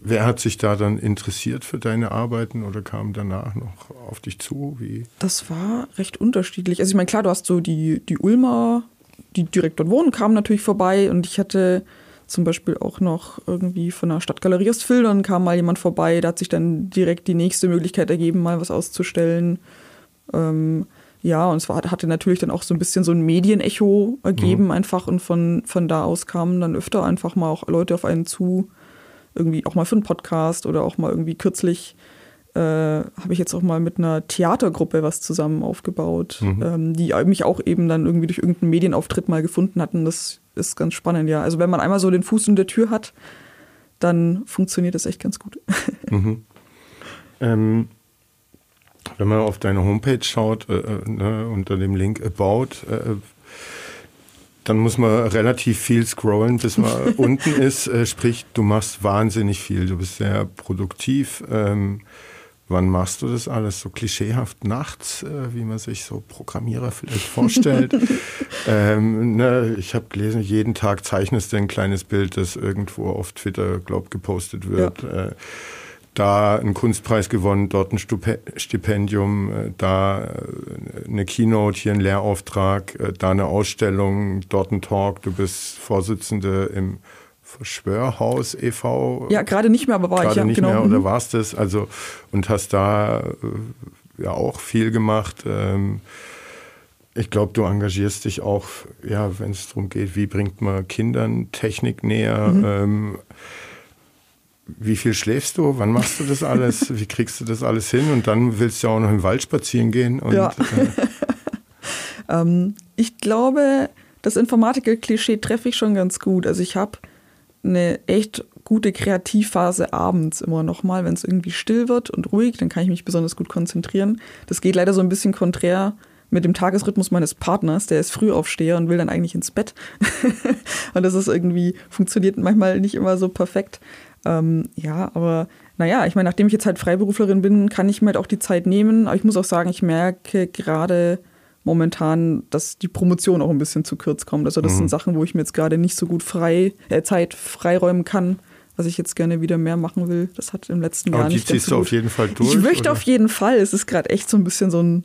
wer hat sich da dann interessiert für deine Arbeiten oder kam danach noch auf dich zu? Wie? Das war recht unterschiedlich. Also ich meine, klar, du hast so die, die Ulmer die direkt dort wohnen, kamen natürlich vorbei und ich hatte zum Beispiel auch noch irgendwie von der Stadtgalerie aus Filtern kam mal jemand vorbei, da hat sich dann direkt die nächste Möglichkeit ergeben, mal was auszustellen. Ähm, ja, und es war, hatte natürlich dann auch so ein bisschen so ein Medienecho ergeben mhm. einfach und von, von da aus kamen dann öfter einfach mal auch Leute auf einen zu, irgendwie auch mal für einen Podcast oder auch mal irgendwie kürzlich äh, habe ich jetzt auch mal mit einer Theatergruppe was zusammen aufgebaut, mhm. ähm, die mich auch eben dann irgendwie durch irgendeinen Medienauftritt mal gefunden hatten. Das ist ganz spannend, ja. Also wenn man einmal so den Fuß in der Tür hat, dann funktioniert das echt ganz gut. Mhm. Ähm, wenn man auf deine Homepage schaut, äh, äh, ne, unter dem Link About, äh, dann muss man relativ viel scrollen, bis man unten ist. Äh, sprich, du machst wahnsinnig viel. Du bist sehr produktiv. Ähm, Wann machst du das alles so klischeehaft nachts, äh, wie man sich so Programmierer vielleicht vorstellt? ähm, ne, ich habe gelesen, jeden Tag zeichnest du ein kleines Bild, das irgendwo auf Twitter, glaub, gepostet wird. Ja. Äh, da einen Kunstpreis gewonnen, dort ein Stipendium, äh, da äh, eine Keynote, hier ein Lehrauftrag, äh, da eine Ausstellung, dort ein Talk. Du bist Vorsitzende im Verschwörhaus e.V. Ja, gerade nicht mehr, aber war ich ja nicht genau. mehr oder mhm. warst es? Also und hast da äh, ja auch viel gemacht. Ähm, Ich glaube, du engagierst dich auch, ja, wenn es darum geht, wie bringt man Kindern Technik näher. Mhm. Ähm, wie viel schläfst du? Wann machst du das alles? wie kriegst du das alles hin? Und dann willst du ja auch noch im Wald spazieren gehen. Und, ja. Äh, ähm, ich glaube, das Informatiker-Klischee treffe ich schon ganz gut. Also ich habe eine echt gute Kreativphase abends immer noch mal, wenn es irgendwie still wird und ruhig, dann kann ich mich besonders gut konzentrieren. Das geht leider so ein bisschen konträr mit dem Tagesrhythmus meines Partners, der ist Frühaufsteher und will dann eigentlich ins Bett. und das ist irgendwie, funktioniert manchmal nicht immer so perfekt. Ähm, ja, aber naja, ich meine, nachdem ich jetzt halt Freiberuflerin bin, kann ich mir halt auch die Zeit nehmen. Aber ich muss auch sagen, ich merke gerade momentan, dass die Promotion auch ein bisschen zu kurz kommt. Also das mhm. sind Sachen, wo ich mir jetzt gerade nicht so gut frei, äh, Zeit freiräumen kann was ich jetzt gerne wieder mehr machen will. Das hat im letzten Jahr Aber nicht. Die ziehst du auf jeden Fall durch? Ich möchte oder? auf jeden Fall. Es ist gerade echt so ein bisschen so ein,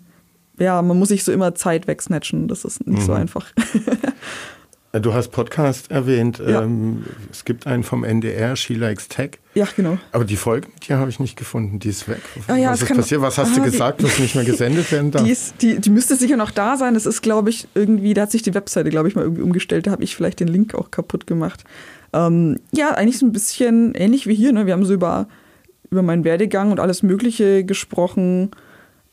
ja, man muss sich so immer Zeit wegsnatchen. Das ist nicht mhm. so einfach. Du hast Podcast erwähnt. Ja. Ähm, es gibt einen vom NDR, She Likes Tech. Ja, genau. Aber die Folge mit dir habe ich nicht gefunden. Die ist weg. Ah, ja, was ist passiert? Was hast ah, du gesagt, die, was nicht mehr gesendet werden darf? Die, ist, die, die müsste sicher noch da sein. Das ist, glaube ich, irgendwie, da hat sich die Webseite, glaube ich, mal irgendwie umgestellt. Da habe ich vielleicht den Link auch kaputt gemacht. Ähm, ja, eigentlich so ein bisschen ähnlich wie hier. Ne? Wir haben so über, über meinen Werdegang und alles Mögliche gesprochen.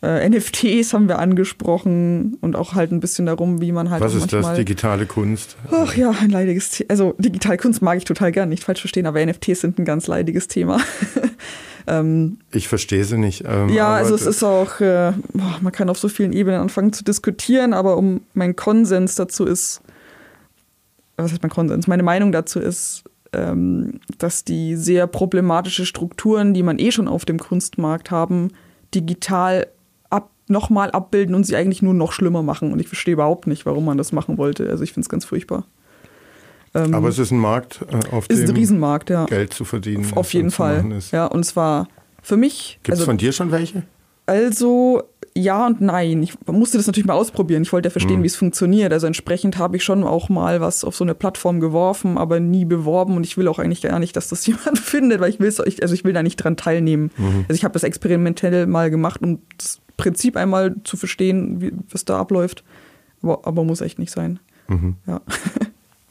Äh, NFTs haben wir angesprochen und auch halt ein bisschen darum, wie man halt. Was ist das, digitale Kunst? Ach ja, ein leidiges Thema. Also, digitale Kunst mag ich total gern, nicht falsch verstehen, aber NFTs sind ein ganz leidiges Thema. ähm, ich verstehe sie nicht. Ähm, ja, also es ist auch, äh, man kann auf so vielen Ebenen anfangen zu diskutieren, aber um mein Konsens dazu ist, was heißt mein Konsens? Meine Meinung dazu ist, ähm, dass die sehr problematische Strukturen, die man eh schon auf dem Kunstmarkt haben, digital nochmal abbilden und sie eigentlich nur noch schlimmer machen. Und ich verstehe überhaupt nicht, warum man das machen wollte. Also ich finde es ganz furchtbar. Ähm, Aber es ist ein Markt, äh, auf ist dem ein Riesenmarkt, ja. Geld zu verdienen. Auf, jeden Fall. Ja, und zwar für mich. Gibt es also, von dir schon welche? Also ja und nein. Ich musste das natürlich mal ausprobieren. Ich wollte ja verstehen, mhm. wie es funktioniert. Also entsprechend habe ich schon auch mal was auf so eine Plattform geworfen, aber nie beworben. Und ich will auch eigentlich gar nicht, dass das jemand findet, weil ich will also ich will da nicht dran teilnehmen. Mhm. Also ich habe das experimentell mal gemacht, um das Prinzip einmal zu verstehen, wie was da abläuft. Aber, aber muss echt nicht sein. Mhm. Ja.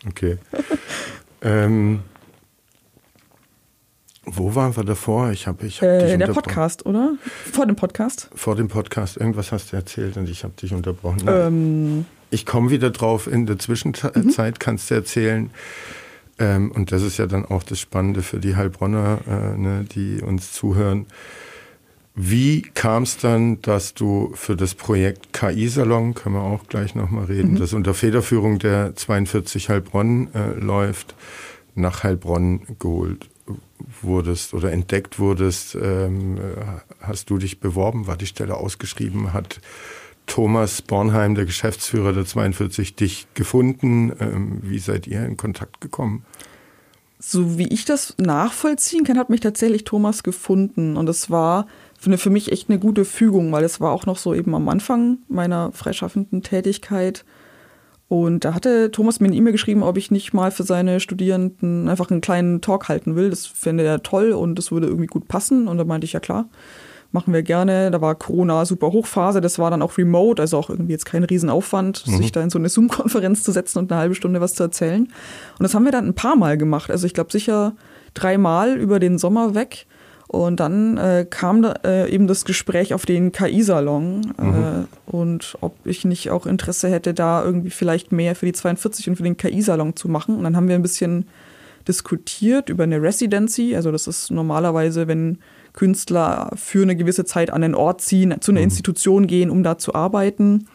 Okay. ähm, wo waren wir davor? Ich habe ich hab äh, Der Podcast, oder? Vor dem Podcast? Vor dem Podcast. Irgendwas hast du erzählt und ich habe dich unterbrochen. Ähm. Ich komme wieder drauf. In der Zwischenzeit mhm. kannst du erzählen. Ähm, und das ist ja dann auch das Spannende für die Heilbronner, äh, ne, die uns zuhören. Wie kam es dann, dass du für das Projekt KI-Salon, können wir auch gleich nochmal reden, mhm. das unter Federführung der 42 Heilbronn äh, läuft, nach Heilbronn geholt wurdest oder entdeckt wurdest, ähm, hast du dich beworben, war die Stelle ausgeschrieben, hat Thomas Bornheim, der Geschäftsführer der 42, dich gefunden. Ähm, wie seid ihr in Kontakt gekommen? So wie ich das nachvollziehen kann, hat mich tatsächlich Thomas gefunden. Und es war für mich echt eine gute Fügung, weil es war auch noch so eben am Anfang meiner freischaffenden Tätigkeit. Und da hatte Thomas mir eine E-Mail geschrieben, ob ich nicht mal für seine Studierenden einfach einen kleinen Talk halten will. Das fände er toll und das würde irgendwie gut passen. Und da meinte ich, ja klar, machen wir gerne. Da war Corona super Hochphase, das war dann auch remote, also auch irgendwie jetzt kein Riesenaufwand, mhm. sich da in so eine Zoom-Konferenz zu setzen und eine halbe Stunde was zu erzählen. Und das haben wir dann ein paar Mal gemacht. Also ich glaube sicher dreimal über den Sommer weg. Und dann äh, kam da, äh, eben das Gespräch auf den KI-Salon äh, mhm. und ob ich nicht auch Interesse hätte, da irgendwie vielleicht mehr für die 42 und für den KI-Salon zu machen. Und dann haben wir ein bisschen diskutiert über eine Residency. Also das ist normalerweise, wenn Künstler für eine gewisse Zeit an einen Ort ziehen, zu einer mhm. Institution gehen, um da zu arbeiten.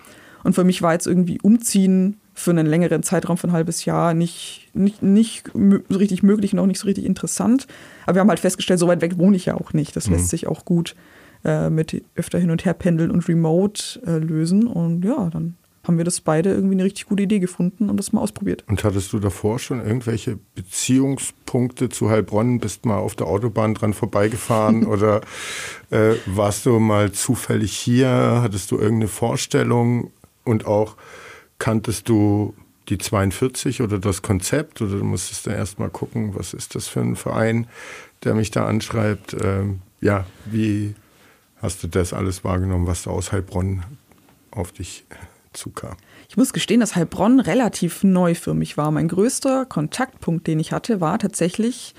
Und für mich war jetzt irgendwie umziehen für einen längeren Zeitraum von ein halbes Jahr nicht, nicht, nicht so richtig möglich und auch nicht so richtig interessant. Aber wir haben halt festgestellt, so weit weg wohne ich ja auch nicht. Das mhm. lässt sich auch gut äh, mit öfter hin und her pendeln und remote äh, lösen. Und ja, dann haben wir das beide irgendwie eine richtig gute Idee gefunden und das mal ausprobiert. Und hattest du davor schon irgendwelche Beziehungspunkte zu Heilbronn? Bist mal auf der Autobahn dran vorbeigefahren oder äh, warst du mal zufällig hier? Hattest du irgendeine Vorstellung und auch kanntest du die 42 oder das Konzept oder du musstest da erstmal gucken, was ist das für ein Verein, der mich da anschreibt. Ähm, ja, wie hast du das alles wahrgenommen, was da aus Heilbronn auf dich dazu kam? Ich muss gestehen, dass Heilbronn relativ neu für mich war. Mein größter Kontaktpunkt, den ich hatte, war tatsächlich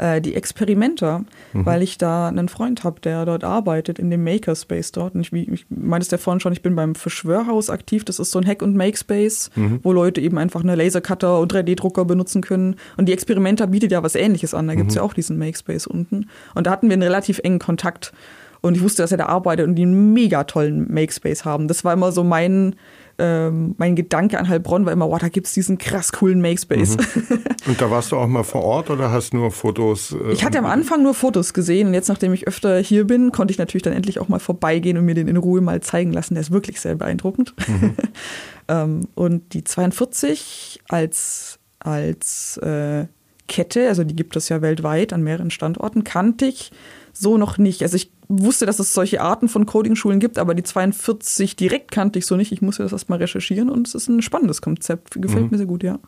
äh, die Experimenter, mhm. weil ich da einen Freund habe, der dort arbeitet, in dem Makerspace dort. Und ich, wie, ich meintest ja vorhin schon, ich bin beim Verschwörhaus aktiv. Das ist so ein Hack- und Makespace, mhm. wo Leute eben einfach eine Lasercutter und 3D-Drucker benutzen können. Und die Experimenter bietet ja was ähnliches an. Da gibt es mhm. ja auch diesen Makespace unten. Und da hatten wir einen relativ engen Kontakt. Und ich wusste, dass er da arbeitet und die einen mega tollen Makespace haben. Das war immer so mein ähm, mein Gedanke an Heilbronn war immer, wow, da gibt es diesen krass coolen Makespace. Mhm. Und da warst du auch mal vor Ort oder hast nur Fotos? Äh, ich hatte am Anfang nur Fotos gesehen und jetzt, nachdem ich öfter hier bin, konnte ich natürlich dann endlich auch mal vorbeigehen und mir den in Ruhe mal zeigen lassen. Der ist wirklich sehr beeindruckend. Mhm. ähm, und die 42 als, als äh, Kette, also die gibt es ja weltweit an mehreren Standorten, kannte ich so noch nicht. Also ich wusste, dass es solche Arten von Coding-Schulen gibt, aber die 42 direkt kannte ich so nicht. Ich musste das erstmal recherchieren und es ist ein spannendes Konzept. Gefällt mhm. mir sehr gut, ja.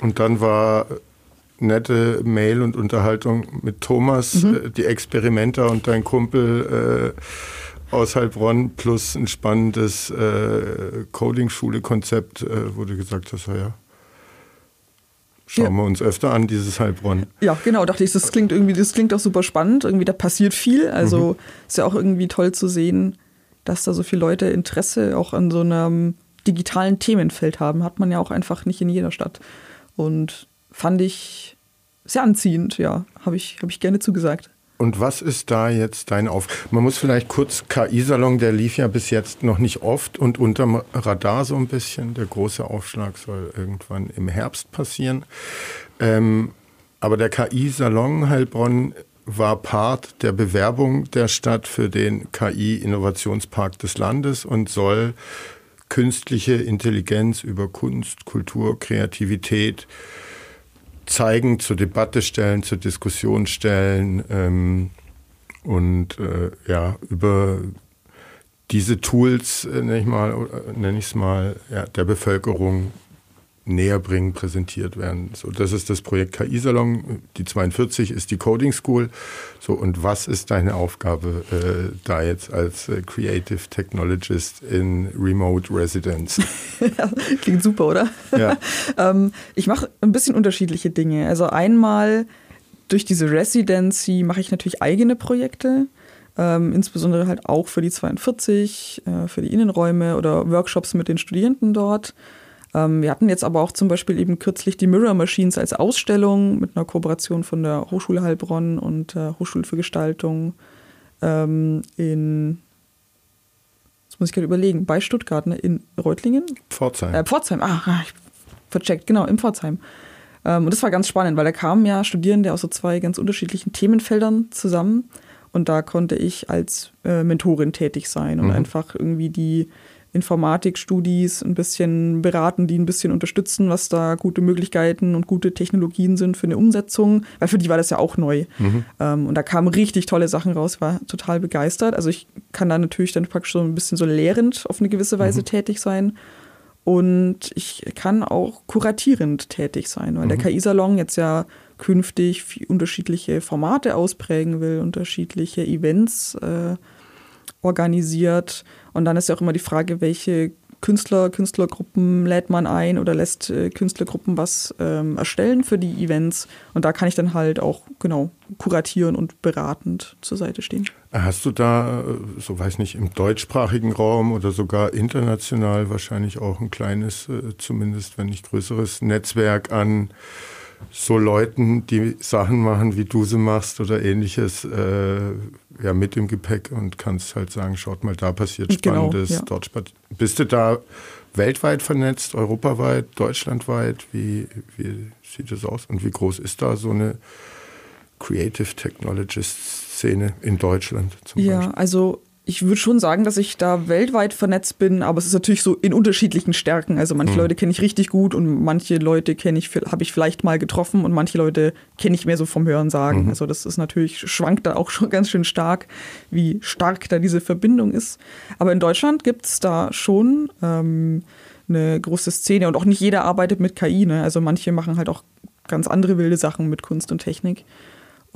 Und dann war nette Mail und Unterhaltung mit Thomas, mhm. äh, die Experimenter und dein Kumpel äh, aus Heilbronn plus ein spannendes äh, Coding-Schule-Konzept, äh, wo du gesagt hast, ja, Schauen ja. wir uns öfter an, dieses Heilbronn. Ja, genau, dachte ich, das klingt irgendwie, das klingt auch super spannend. Irgendwie, da passiert viel. Also mhm. ist ja auch irgendwie toll zu sehen, dass da so viele Leute Interesse auch an so einem digitalen Themenfeld haben. Hat man ja auch einfach nicht in jeder Stadt. Und fand ich sehr anziehend, ja. Habe ich, hab ich gerne zugesagt. Und was ist da jetzt dein Auf? Man muss vielleicht kurz KI-Salon, der lief ja bis jetzt noch nicht oft und unterm Radar so ein bisschen. Der große Aufschlag soll irgendwann im Herbst passieren. Ähm, aber der KI-Salon Heilbronn war Part der Bewerbung der Stadt für den KI-Innovationspark des Landes und soll künstliche Intelligenz über Kunst, Kultur, Kreativität, zeigen, zur Debatte stellen, zur Diskussion stellen ähm, und äh, ja, über diese Tools, äh, nenne ich mal, äh, es mal, ja, der Bevölkerung näher bringen, präsentiert werden. So, das ist das Projekt KI-Salon. Die 42 ist die Coding School. So, und was ist deine Aufgabe äh, da jetzt als äh, Creative Technologist in Remote Residence? Klingt super, oder? Ja. ähm, ich mache ein bisschen unterschiedliche Dinge. Also einmal durch diese Residency mache ich natürlich eigene Projekte. Ähm, insbesondere halt auch für die 42, äh, für die Innenräume oder Workshops mit den Studierenden dort. Ähm, wir hatten jetzt aber auch zum Beispiel eben kürzlich die Mirror Machines als Ausstellung mit einer Kooperation von der Hochschule Heilbronn und der Hochschule für Gestaltung ähm, in, jetzt muss ich gerade überlegen, bei Stuttgart, ne? in Reutlingen? Pforzheim. Äh, Pforzheim, ah, ich vercheckt, genau, in Pforzheim. Ähm, und das war ganz spannend, weil da kamen ja Studierende aus so zwei ganz unterschiedlichen Themenfeldern zusammen. Und da konnte ich als äh, Mentorin tätig sein und mhm. einfach irgendwie die Informatikstudis ein bisschen beraten, die ein bisschen unterstützen, was da gute Möglichkeiten und gute Technologien sind für eine Umsetzung, weil für die war das ja auch neu. Mhm. Ähm, und da kamen richtig tolle Sachen raus, war total begeistert. Also ich kann da natürlich dann praktisch so ein bisschen so lehrend auf eine gewisse Weise mhm. tätig sein. Und ich kann auch kuratierend tätig sein, weil mhm. der KI-Salon jetzt ja künftig unterschiedliche Formate ausprägen will, unterschiedliche Events äh, organisiert. Und dann ist ja auch immer die Frage, welche Künstler, Künstlergruppen lädt man ein oder lässt äh, Künstlergruppen was ähm, erstellen für die Events. Und da kann ich dann halt auch genau kuratieren und beratend zur Seite stehen. Hast du da, äh, so weiß nicht, im deutschsprachigen Raum oder sogar international wahrscheinlich auch ein kleines, äh, zumindest wenn nicht größeres Netzwerk an so Leuten, die Sachen machen, wie du sie machst oder ähnliches, äh, ja, mit im Gepäck und kannst halt sagen, schaut mal, da passiert genau, Spannendes, genau, ja. dort Bist du da weltweit vernetzt, europaweit, deutschlandweit? Wie, wie sieht es aus und wie groß ist da so eine Creative Technologist Szene in Deutschland zum ja, Beispiel? Ja, also ich würde schon sagen, dass ich da weltweit vernetzt bin, aber es ist natürlich so in unterschiedlichen Stärken. Also manche mhm. Leute kenne ich richtig gut und manche Leute kenne ich, habe ich vielleicht mal getroffen und manche Leute kenne ich mehr so vom Hören sagen. Mhm. Also das ist natürlich, schwankt da auch schon ganz schön stark, wie stark da diese Verbindung ist. Aber in Deutschland gibt es da schon ähm, eine große Szene und auch nicht jeder arbeitet mit KI. Ne? Also manche machen halt auch ganz andere wilde Sachen mit Kunst und Technik.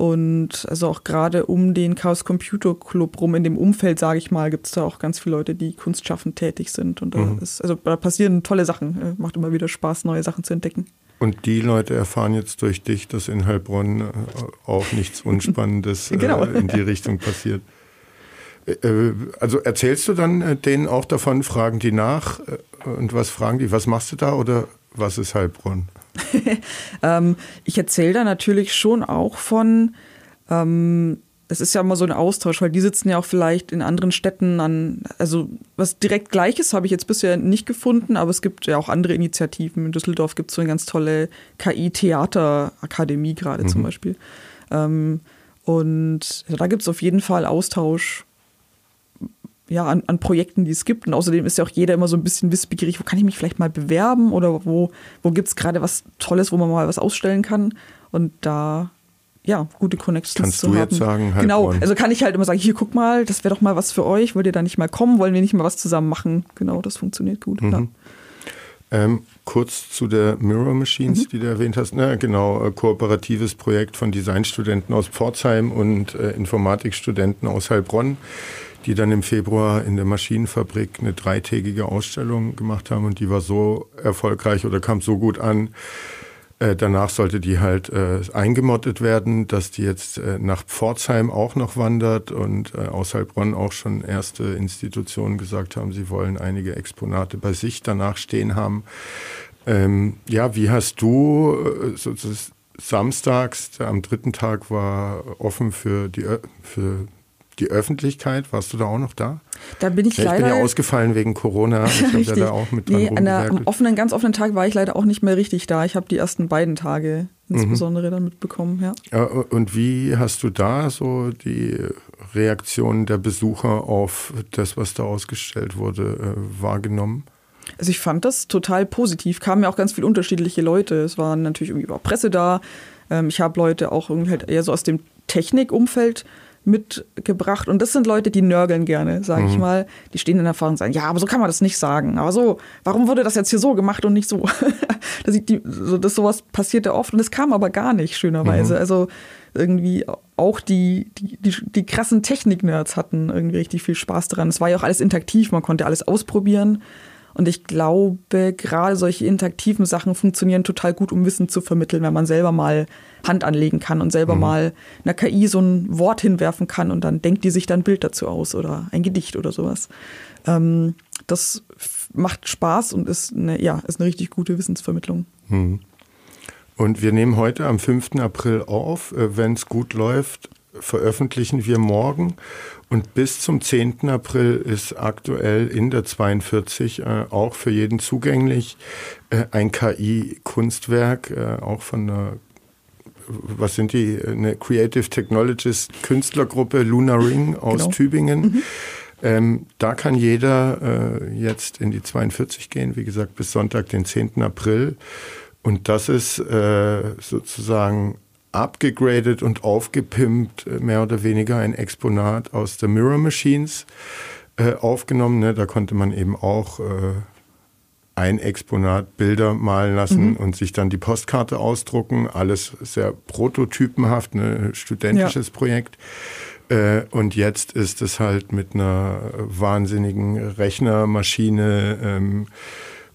Und also auch gerade um den Chaos Computer Club rum, in dem Umfeld, sage ich mal, gibt es da auch ganz viele Leute, die kunstschaffend tätig sind. Und da, mhm. ist, also da passieren tolle Sachen. Äh, macht immer wieder Spaß, neue Sachen zu entdecken. Und die Leute erfahren jetzt durch dich, dass in Heilbronn äh, auch nichts Unspannendes genau. in die Richtung passiert. Also erzählst du dann denen auch davon, fragen die nach und was fragen die, was machst du da oder was ist Heilbronn? ähm, ich erzähle da natürlich schon auch von, ähm, es ist ja immer so ein Austausch, weil die sitzen ja auch vielleicht in anderen Städten an, also was direkt Gleiches habe ich jetzt bisher nicht gefunden, aber es gibt ja auch andere Initiativen. In Düsseldorf gibt es so eine ganz tolle KI-Theaterakademie gerade mhm. zum Beispiel. Ähm, und also da gibt es auf jeden Fall Austausch ja, an, an, Projekten, die es gibt. Und außerdem ist ja auch jeder immer so ein bisschen wissbegierig, wo kann ich mich vielleicht mal bewerben oder wo, wo gibt es gerade was Tolles, wo man mal was ausstellen kann. Und da, ja, gute Connections Kannst zu du haben. jetzt sagen, halt Genau, also kann ich halt immer sagen, hier guck mal, das wäre doch mal was für euch, wollt ihr da nicht mal kommen, wollen wir nicht mal was zusammen machen? Genau, das funktioniert gut. Mhm. Ähm, kurz zu der Mirror Machines, mhm. die du erwähnt hast. Na, genau, äh, kooperatives Projekt von Designstudenten aus Pforzheim und äh, Informatikstudenten aus Heilbronn die dann im Februar in der Maschinenfabrik eine dreitägige Ausstellung gemacht haben und die war so erfolgreich oder kam so gut an. Äh, danach sollte die halt äh, eingemottet werden, dass die jetzt äh, nach Pforzheim auch noch wandert und äh, aus Heilbronn auch schon erste Institutionen gesagt haben, sie wollen einige Exponate bei sich danach stehen haben. Ähm, ja, wie hast du äh, sozusagen samstags, am dritten Tag war offen für die für die Öffentlichkeit. Warst du da auch noch da? Da bin ich ja, leider. Ich bin ja ausgefallen wegen Corona. Ich habe ja da auch mit dran nee, an der, am offenen, ganz offenen Tag war ich leider auch nicht mehr richtig da. Ich habe die ersten beiden Tage insbesondere mhm. dann mitbekommen. Ja. ja. Und wie hast du da so die Reaktionen der Besucher auf das, was da ausgestellt wurde, äh, wahrgenommen? Also ich fand das total positiv. Kamen ja auch ganz viele unterschiedliche Leute. Es waren natürlich irgendwie auch Presse da. Ähm, ich habe Leute auch irgendwie halt eher so aus dem Technikumfeld mitgebracht. Und das sind Leute, die nörgeln gerne, sage mhm. ich mal. Die stehen in der Erfahrung und sagen, ja, aber so kann man das nicht sagen. Aber so, warum wurde das jetzt hier so gemacht und nicht so? das, die, so das sowas passierte oft und es kam aber gar nicht, schönerweise. Mhm. Also irgendwie auch die, die, die, die krassen Technik-Nerds hatten irgendwie richtig viel Spaß daran. Es war ja auch alles interaktiv, man konnte alles ausprobieren. Und ich glaube, gerade solche interaktiven Sachen funktionieren total gut, um Wissen zu vermitteln, wenn man selber mal Hand anlegen kann und selber mhm. mal einer KI so ein Wort hinwerfen kann und dann denkt die sich dann ein Bild dazu aus oder ein Gedicht oder sowas. Ähm, das macht Spaß und ist eine, ja, ist eine richtig gute Wissensvermittlung. Mhm. Und wir nehmen heute am 5. April auf. Äh, wenn es gut läuft, veröffentlichen wir morgen. Und bis zum 10. April ist aktuell in der 42 äh, auch für jeden zugänglich äh, ein KI-Kunstwerk, äh, auch von einer, was sind die, eine Creative Technologies Künstlergruppe Luna Ring aus genau. Tübingen. Mhm. Ähm, da kann jeder äh, jetzt in die 42 gehen, wie gesagt, bis Sonntag, den 10. April. Und das ist äh, sozusagen abgegradet und aufgepimpt, äh, mehr oder weniger ein Exponat aus der Mirror Machines äh, aufgenommen. Ne? Da konnte man eben auch äh, ein Exponat Bilder malen lassen mhm. und sich dann die Postkarte ausdrucken. Alles sehr prototypenhaft, ne? studentisches ja. Projekt. Äh, und jetzt ist es halt mit einer wahnsinnigen Rechnermaschine. Ähm,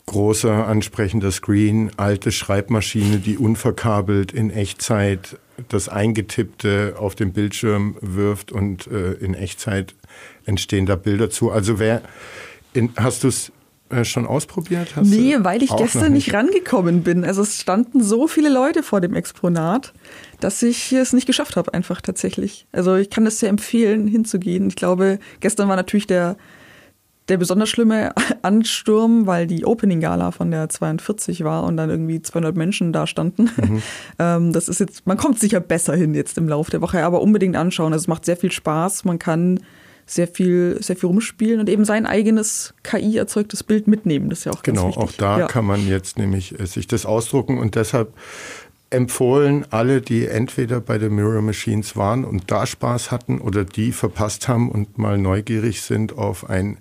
großer ansprechender Screen, alte Schreibmaschine, die unverkabelt in Echtzeit das Eingetippte auf den Bildschirm wirft und äh, in Echtzeit entstehen da Bilder zu. Also wer, in, hast du es äh, schon ausprobiert? Hast nee, weil ich gestern nicht. nicht rangekommen bin. Also es standen so viele Leute vor dem Exponat, dass ich es nicht geschafft habe, einfach tatsächlich. Also ich kann es sehr empfehlen, hinzugehen. Ich glaube, gestern war natürlich der der besonders schlimme Ansturm, weil die Opening Gala von der 42 war und dann irgendwie 200 Menschen da standen. Mhm. Ähm, das ist jetzt, man kommt sicher besser hin jetzt im Laufe der Woche, aber unbedingt anschauen. Also es macht sehr viel Spaß. Man kann sehr viel, sehr viel rumspielen und eben sein eigenes KI erzeugtes Bild mitnehmen. Das ist ja auch ganz genau, wichtig. Genau, auch da ja. kann man jetzt nämlich äh, sich das ausdrucken und deshalb empfohlen alle, die entweder bei der Mirror Machines waren und da Spaß hatten oder die verpasst haben und mal neugierig sind auf ein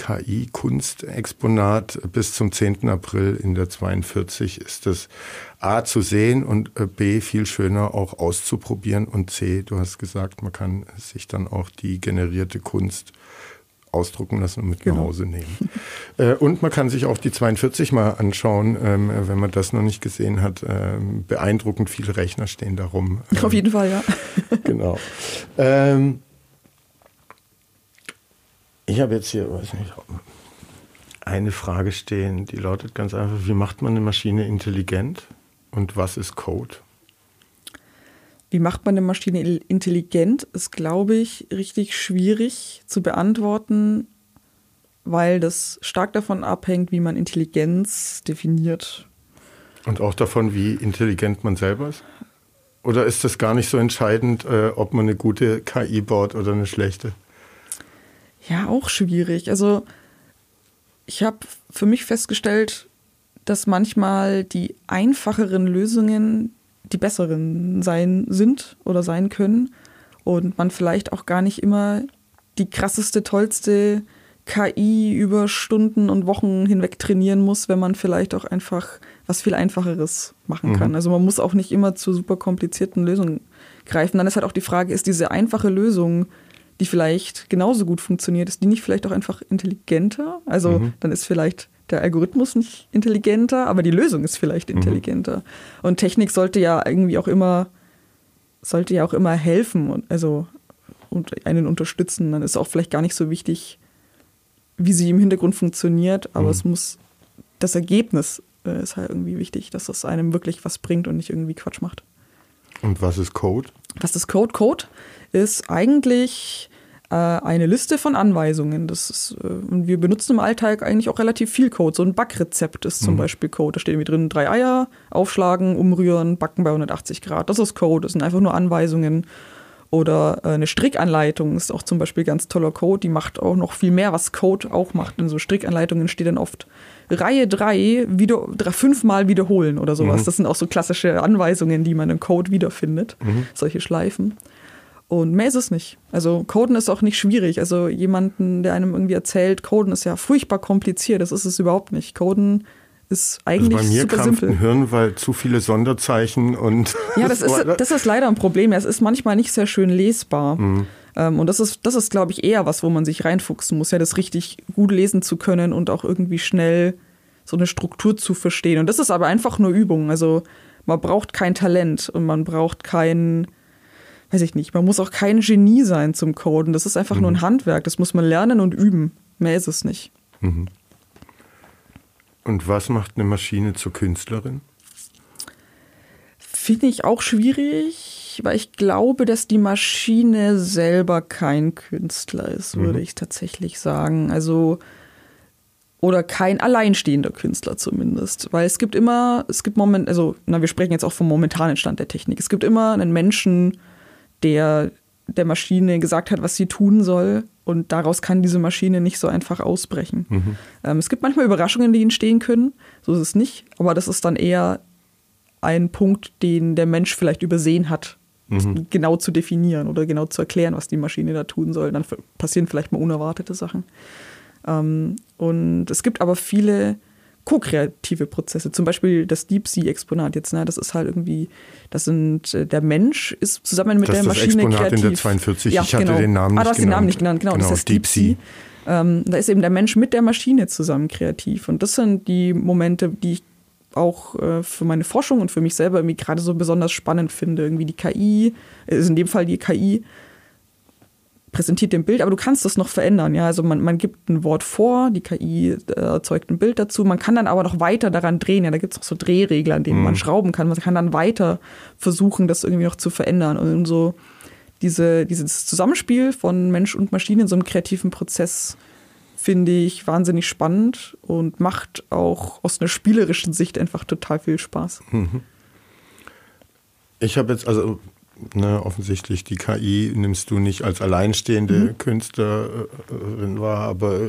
KI-Kunstexponat bis zum 10. April in der 42 ist das A zu sehen und äh, B viel schöner auch auszuprobieren und C, du hast gesagt, man kann sich dann auch die generierte Kunst ausdrucken lassen und mit genau. nach Hause nehmen. äh, und man kann sich auch die 42 mal anschauen, ähm, wenn man das noch nicht gesehen hat. Ähm, beeindruckend viele Rechner stehen da rum. Ähm, Auf jeden Fall, ja. genau. Ich habe jetzt hier, weiß nicht, eine Frage stehen, die lautet ganz einfach, wie macht man eine Maschine intelligent und was ist Code? Wie macht man eine Maschine intelligent, ist, glaube ich, richtig schwierig zu beantworten, weil das stark davon abhängt, wie man Intelligenz definiert. Und auch davon, wie intelligent man selber ist? Oder ist das gar nicht so entscheidend, äh, ob man eine gute KI baut oder eine schlechte? Ja, auch schwierig. Also ich habe für mich festgestellt, dass manchmal die einfacheren Lösungen die besseren sein sind oder sein können und man vielleicht auch gar nicht immer die krasseste, tollste KI über Stunden und Wochen hinweg trainieren muss, wenn man vielleicht auch einfach was viel Einfacheres machen kann. Mhm. Also man muss auch nicht immer zu super komplizierten Lösungen greifen. Dann ist halt auch die Frage, ist diese einfache Lösung, die vielleicht genauso gut funktioniert, ist die nicht vielleicht auch einfach intelligenter? Also mhm. dann ist vielleicht der Algorithmus nicht intelligenter, aber die Lösung ist vielleicht mhm. intelligenter. Mhm. Und Technik sollte ja irgendwie auch immer, sollte ja auch immer helfen und also und einen unterstützen. Dann ist auch vielleicht gar nicht so wichtig, wie sie im Hintergrund funktioniert, aber mhm. es muss das Ergebnis äh, ist halt irgendwie wichtig, dass das einem wirklich was bringt und nicht irgendwie Quatsch macht. Und was ist Code? Was ist Code? Code ist eigentlich äh, eine Liste von Anweisungen. Das ist, äh, und wir benutzen im Alltag eigentlich auch relativ viel Code. So ein Backrezept ist zum mhm. Beispiel Code. Da steht irgendwie drin, drei Eier, aufschlagen, umrühren, backen bei 180 Grad. Das ist Code, das sind einfach nur Anweisungen. Oder äh, eine Strickanleitung ist auch zum Beispiel ganz toller Code. Die macht auch noch viel mehr, was Code auch macht. In so Strickanleitungen steht dann oft Reihe 3 wieder, fünfmal wiederholen oder sowas. Mhm. Das sind auch so klassische Anweisungen, die man im Code wiederfindet. Mhm. Solche Schleifen. Und mehr ist es nicht. Also Coden ist auch nicht schwierig. Also jemanden, der einem irgendwie erzählt, Coden ist ja furchtbar kompliziert. Das ist es überhaupt nicht. Coden ist eigentlich also bei mir super simpel. Ein Hirn, weil zu viele Sonderzeichen und ja, das ist das ist leider ein Problem. Es ist manchmal nicht sehr schön lesbar. Mhm. Ähm, und das ist das ist glaube ich eher was, wo man sich reinfuchsen muss, ja, das richtig gut lesen zu können und auch irgendwie schnell so eine Struktur zu verstehen. Und das ist aber einfach nur Übung. Also man braucht kein Talent und man braucht kein weiß ich nicht, man muss auch kein Genie sein zum Coden. Das ist einfach mhm. nur ein mhm. Handwerk. Das muss man lernen und üben. Mehr ist es nicht. Mhm. Und was macht eine Maschine zur Künstlerin? Finde ich auch schwierig, weil ich glaube, dass die Maschine selber kein Künstler ist, würde mhm. ich tatsächlich sagen. Also oder kein alleinstehender Künstler zumindest. Weil es gibt immer, es gibt Moment, also, na, wir sprechen jetzt auch vom momentanen Stand der Technik. Es gibt immer einen Menschen, der der Maschine gesagt hat, was sie tun soll. Und daraus kann diese Maschine nicht so einfach ausbrechen. Mhm. Ähm, es gibt manchmal Überraschungen, die entstehen können. So ist es nicht. Aber das ist dann eher ein Punkt, den der Mensch vielleicht übersehen hat, mhm. genau zu definieren oder genau zu erklären, was die Maschine da tun soll. Dann passieren vielleicht mal unerwartete Sachen. Ähm, und es gibt aber viele ko-kreative Prozesse. Zum Beispiel das Deep Sea-Exponat jetzt, ne? Das ist halt irgendwie, das sind, äh, der Mensch ist zusammen mit das der Maschine Exponat kreativ. in der 42, ja, ich hatte genau. den Namen nicht Ah, du hast genannt. den Namen nicht genannt, genau, genau das ist Deep, Sea. sea. Ähm, da ist eben der Mensch mit der Maschine zusammen kreativ. Und das sind die Momente, die ich auch äh, für meine Forschung und für mich selber irgendwie gerade so besonders spannend finde. Irgendwie die KI, ist in dem Fall die KI, präsentiert dem Bild, aber du kannst das noch verändern. Ja, also man, man gibt ein Wort vor, die KI äh, erzeugt ein Bild dazu. Man kann dann aber noch weiter daran drehen. Ja, da gibt es auch so Drehregler, an denen mhm. man schrauben kann. Man kann dann weiter versuchen, das irgendwie noch zu verändern. Und so diese, dieses Zusammenspiel von Mensch und Maschine in so einem kreativen Prozess finde ich wahnsinnig spannend und macht auch aus einer spielerischen Sicht einfach total viel Spaß. Mhm. Ich habe jetzt, also ne, offensichtlich die KI nimmst du nicht als alleinstehende mhm. Künstlerin wahr, aber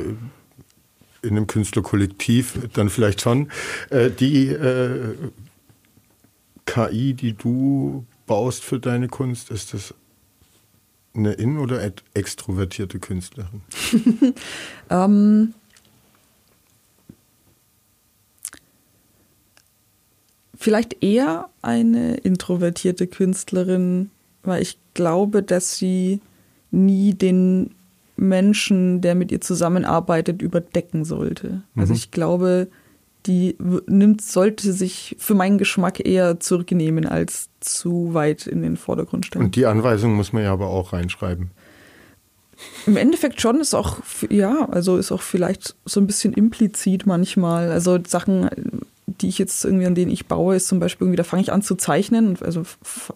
in einem Künstlerkollektiv dann vielleicht schon. Äh, die äh, KI, die du baust für deine Kunst, ist das eine in- oder extrovertierte Künstlerin? ähm, vielleicht eher eine introvertierte Künstlerin, weil ich glaube, dass sie nie den Menschen, der mit ihr zusammenarbeitet, überdecken sollte. Also mhm. ich glaube, die nimmt, sollte sich für meinen Geschmack eher zurücknehmen, als zu weit in den Vordergrund stellen. Und die Anweisung muss man ja aber auch reinschreiben. Im Endeffekt schon ist auch, ja, also ist auch vielleicht so ein bisschen implizit manchmal. Also Sachen, die ich jetzt irgendwie, an denen ich baue, ist zum Beispiel irgendwie, da fange ich an zu zeichnen, also,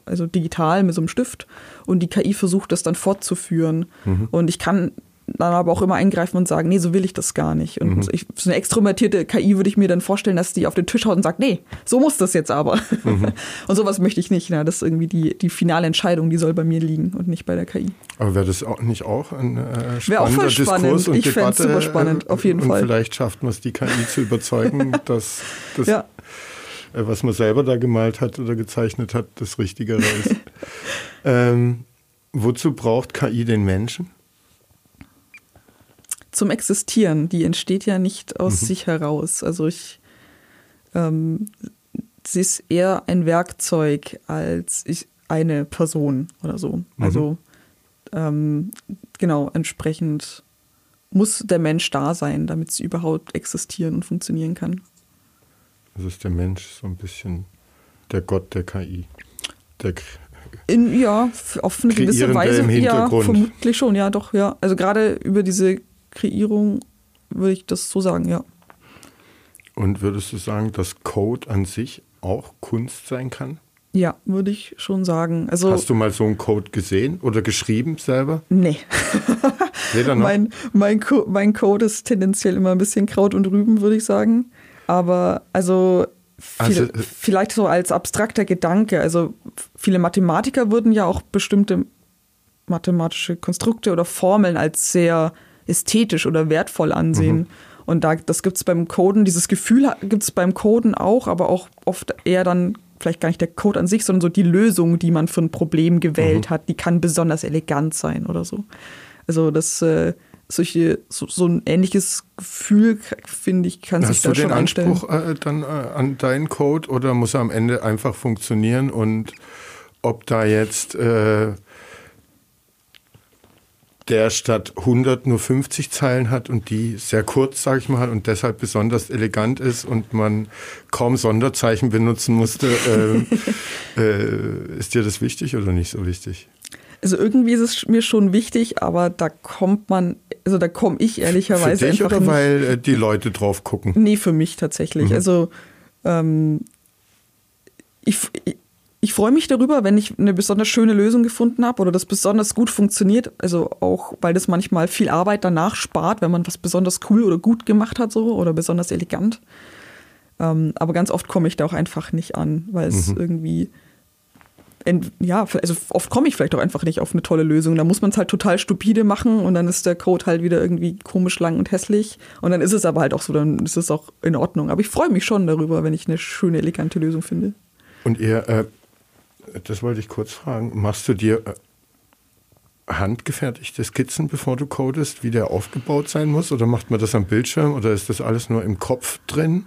also digital mit so einem Stift und die KI versucht das dann fortzuführen. Mhm. Und ich kann dann aber auch immer eingreifen und sagen, nee, so will ich das gar nicht. Und mhm. ich, so eine extrovertierte KI würde ich mir dann vorstellen, dass die auf den Tisch haut und sagt, nee, so muss das jetzt aber. Mhm. Und sowas möchte ich nicht. Na, das ist irgendwie die, die finale Entscheidung, die soll bei mir liegen und nicht bei der KI. Aber wäre das auch nicht auch ein äh, spannender auch voll spannend. Diskurs und ich fände es super spannend, auf jeden und Fall. Vielleicht schafft man es, die KI zu überzeugen, dass das, ja. äh, was man selber da gemalt hat oder gezeichnet hat, das Richtigere ist. ähm, wozu braucht KI den Menschen? Zum Existieren. Die entsteht ja nicht aus mhm. sich heraus. Also ich, ähm, sie ist eher ein Werkzeug als ich, eine Person oder so. Mhm. Also ähm, genau, entsprechend muss der Mensch da sein, damit sie überhaupt existieren und funktionieren kann. Also ist der Mensch so ein bisschen der Gott der KI. Der in, ja, auf eine gewisse Weise. Ja, vermutlich schon, ja, doch, ja. Also gerade über diese Kreierung, würde ich das so sagen, ja. Und würdest du sagen, dass Code an sich auch Kunst sein kann? Ja, würde ich schon sagen. Also, Hast du mal so einen Code gesehen oder geschrieben selber? Nee. Weder noch? Mein, mein, Co mein Code ist tendenziell immer ein bisschen Kraut und Rüben, würde ich sagen. Aber also, viel, also, vielleicht so als abstrakter Gedanke. Also viele Mathematiker würden ja auch bestimmte mathematische Konstrukte oder Formeln als sehr ästhetisch oder wertvoll ansehen. Mhm. Und da, das gibt es beim Coden, dieses Gefühl gibt es beim Coden auch, aber auch oft eher dann vielleicht gar nicht der Code an sich, sondern so die Lösung, die man für ein Problem gewählt mhm. hat, die kann besonders elegant sein oder so. Also das äh, solche, so, so, ein ähnliches Gefühl, finde ich, kann Hast sich da schon einstellen. Hast du den Anspruch äh, dann äh, an deinen Code oder muss er am Ende einfach funktionieren und ob da jetzt äh, der statt 100 nur 50 Zeilen hat und die sehr kurz, sage ich mal, und deshalb besonders elegant ist und man kaum Sonderzeichen benutzen musste. Äh, äh, ist dir das wichtig oder nicht so wichtig? Also irgendwie ist es mir schon wichtig, aber da kommt man, also da komme ich ehrlicherweise für dich einfach oder weil äh, die Leute drauf gucken? Nee, für mich tatsächlich. Mhm. Also ähm, ich, ich freue mich darüber, wenn ich eine besonders schöne Lösung gefunden habe oder das besonders gut funktioniert. Also auch, weil das manchmal viel Arbeit danach spart, wenn man was besonders cool oder gut gemacht hat so oder besonders elegant. Ähm, aber ganz oft komme ich da auch einfach nicht an, weil es mhm. irgendwie ja, also oft komme ich vielleicht auch einfach nicht auf eine tolle Lösung. Da muss man es halt total stupide machen und dann ist der Code halt wieder irgendwie komisch lang und hässlich. Und dann ist es aber halt auch so, dann ist es auch in Ordnung. Aber ich freue mich schon darüber, wenn ich eine schöne, elegante Lösung finde. Und ihr äh, das wollte ich kurz fragen. Machst du dir äh, handgefertigte Skizzen, bevor du codest, wie der aufgebaut sein muss? Oder macht man das am Bildschirm oder ist das alles nur im Kopf drin?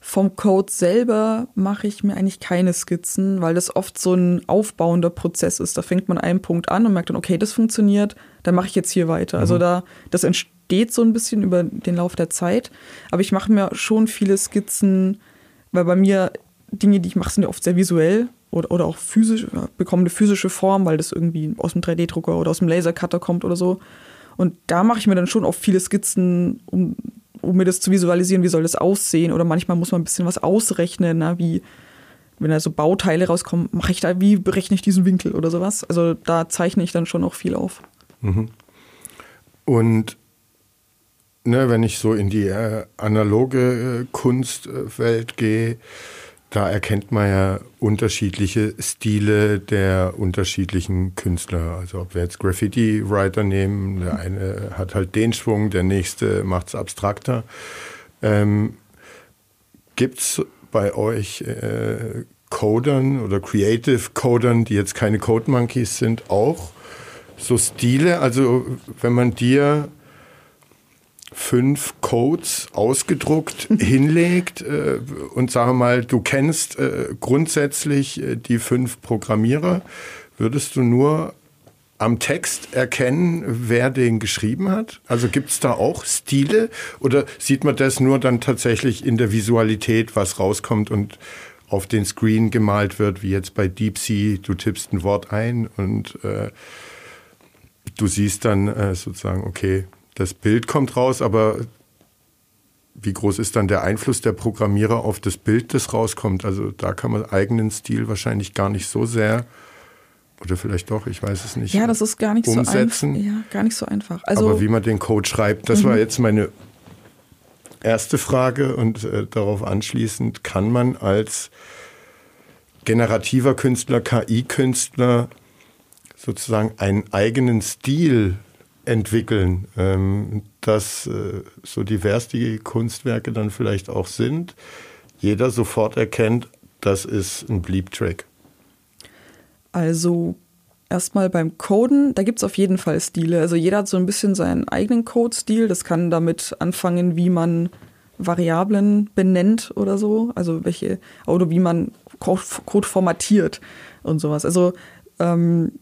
Vom Code selber mache ich mir eigentlich keine Skizzen, weil das oft so ein aufbauender Prozess ist. Da fängt man einen Punkt an und merkt dann, okay, das funktioniert, dann mache ich jetzt hier weiter. Also mhm. Also da, das entsteht so ein bisschen über den Lauf der Zeit. Aber ich mache mir schon viele Skizzen, weil bei mir Dinge, die ich mache, sind ja oft sehr visuell oder, oder auch physisch, bekommen eine physische Form, weil das irgendwie aus dem 3D-Drucker oder aus dem Lasercutter kommt oder so. Und da mache ich mir dann schon oft viele Skizzen, um, um mir das zu visualisieren, wie soll das aussehen. Oder manchmal muss man ein bisschen was ausrechnen, na, wie, wenn da so Bauteile rauskommen, mache ich da, wie berechne ich diesen Winkel oder sowas. Also da zeichne ich dann schon auch viel auf. Mhm. Und ne, wenn ich so in die äh, analoge äh, Kunstwelt gehe, da erkennt man ja unterschiedliche Stile der unterschiedlichen Künstler. Also ob wir jetzt Graffiti-Writer nehmen, der eine hat halt den Schwung, der nächste macht es abstrakter. Ähm, Gibt es bei euch äh, Codern oder Creative Codern, die jetzt keine Code Monkeys sind, auch so Stile? Also wenn man dir fünf Codes ausgedruckt hinlegt äh, und sagen wir mal, du kennst äh, grundsätzlich äh, die fünf Programmierer, würdest du nur am Text erkennen, wer den geschrieben hat? Also gibt es da auch Stile oder sieht man das nur dann tatsächlich in der Visualität, was rauskommt und auf den Screen gemalt wird, wie jetzt bei DeepSea, du tippst ein Wort ein und äh, du siehst dann äh, sozusagen, okay, das Bild kommt raus, aber wie groß ist dann der Einfluss der Programmierer auf das Bild, das rauskommt? Also da kann man eigenen Stil wahrscheinlich gar nicht so sehr oder vielleicht doch, ich weiß es nicht. Ja, das ist gar nicht umsetzen. so einfach. Ja, gar nicht so einfach. Also, Aber wie man den Code schreibt, das mhm. war jetzt meine erste Frage und äh, darauf anschließend kann man als generativer Künstler, KI-Künstler sozusagen einen eigenen Stil entwickeln, ähm, dass äh, so divers die Kunstwerke dann vielleicht auch sind, jeder sofort erkennt, das ist ein Bleep-Track. Also erstmal beim Coden, da gibt es auf jeden Fall Stile. Also jeder hat so ein bisschen seinen eigenen Code-Stil. Das kann damit anfangen, wie man Variablen benennt oder so, also welche, oder wie man Code formatiert und sowas. Also ähm,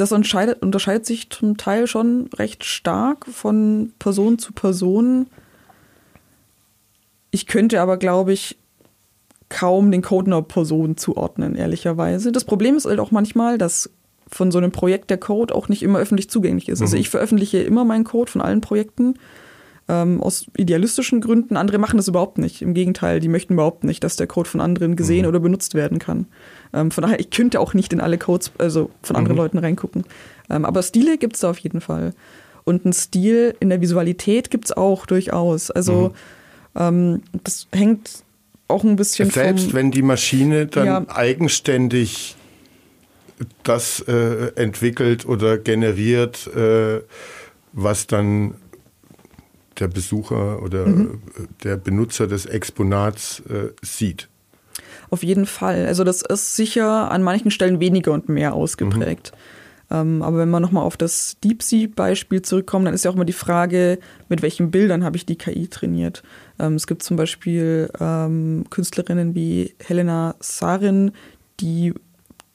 das unterscheidet, sich zum Teil schon recht stark von Person zu Person. Ich könnte aber, glaube ich, kaum den Code einer Person zuordnen, ehrlicherweise. Das Problem ist halt auch manchmal, dass von so einem Projekt der Code auch nicht immer öffentlich zugänglich ist. Also mhm. Also ich veröffentliche immer meinen Code von allen Projekten ähm, aus idealistischen Gründen. Andere machen das überhaupt nicht. Im Gegenteil, die möchten überhaupt nicht, dass der Code von anderen gesehen mhm. oder benutzt werden kann. Ähm, von daher, ich könnte auch nicht in alle Codes, also von anderen mhm. Leuten reingucken. Ähm, aber Stile gibt es da auf jeden Fall. Und ein Stil in der Visualität gibt es auch durchaus. Also mhm. ähm, das hängt auch ein bisschen Selbst vom, wenn die Maschine dann ja. eigenständig das äh, entwickelt oder generiert, äh, was dann der Besucher oder mhm. der Benutzer des Exponats äh, sieht. Auf jeden Fall. Also das ist sicher an manchen Stellen weniger und mehr ausgeprägt. Mhm. Ähm, aber wenn wir nochmal auf das DeepSea-Beispiel zurückkommen, dann ist ja auch immer die Frage, mit welchen Bildern habe ich die KI trainiert. Ähm, es gibt zum Beispiel ähm, Künstlerinnen wie Helena Sarin, die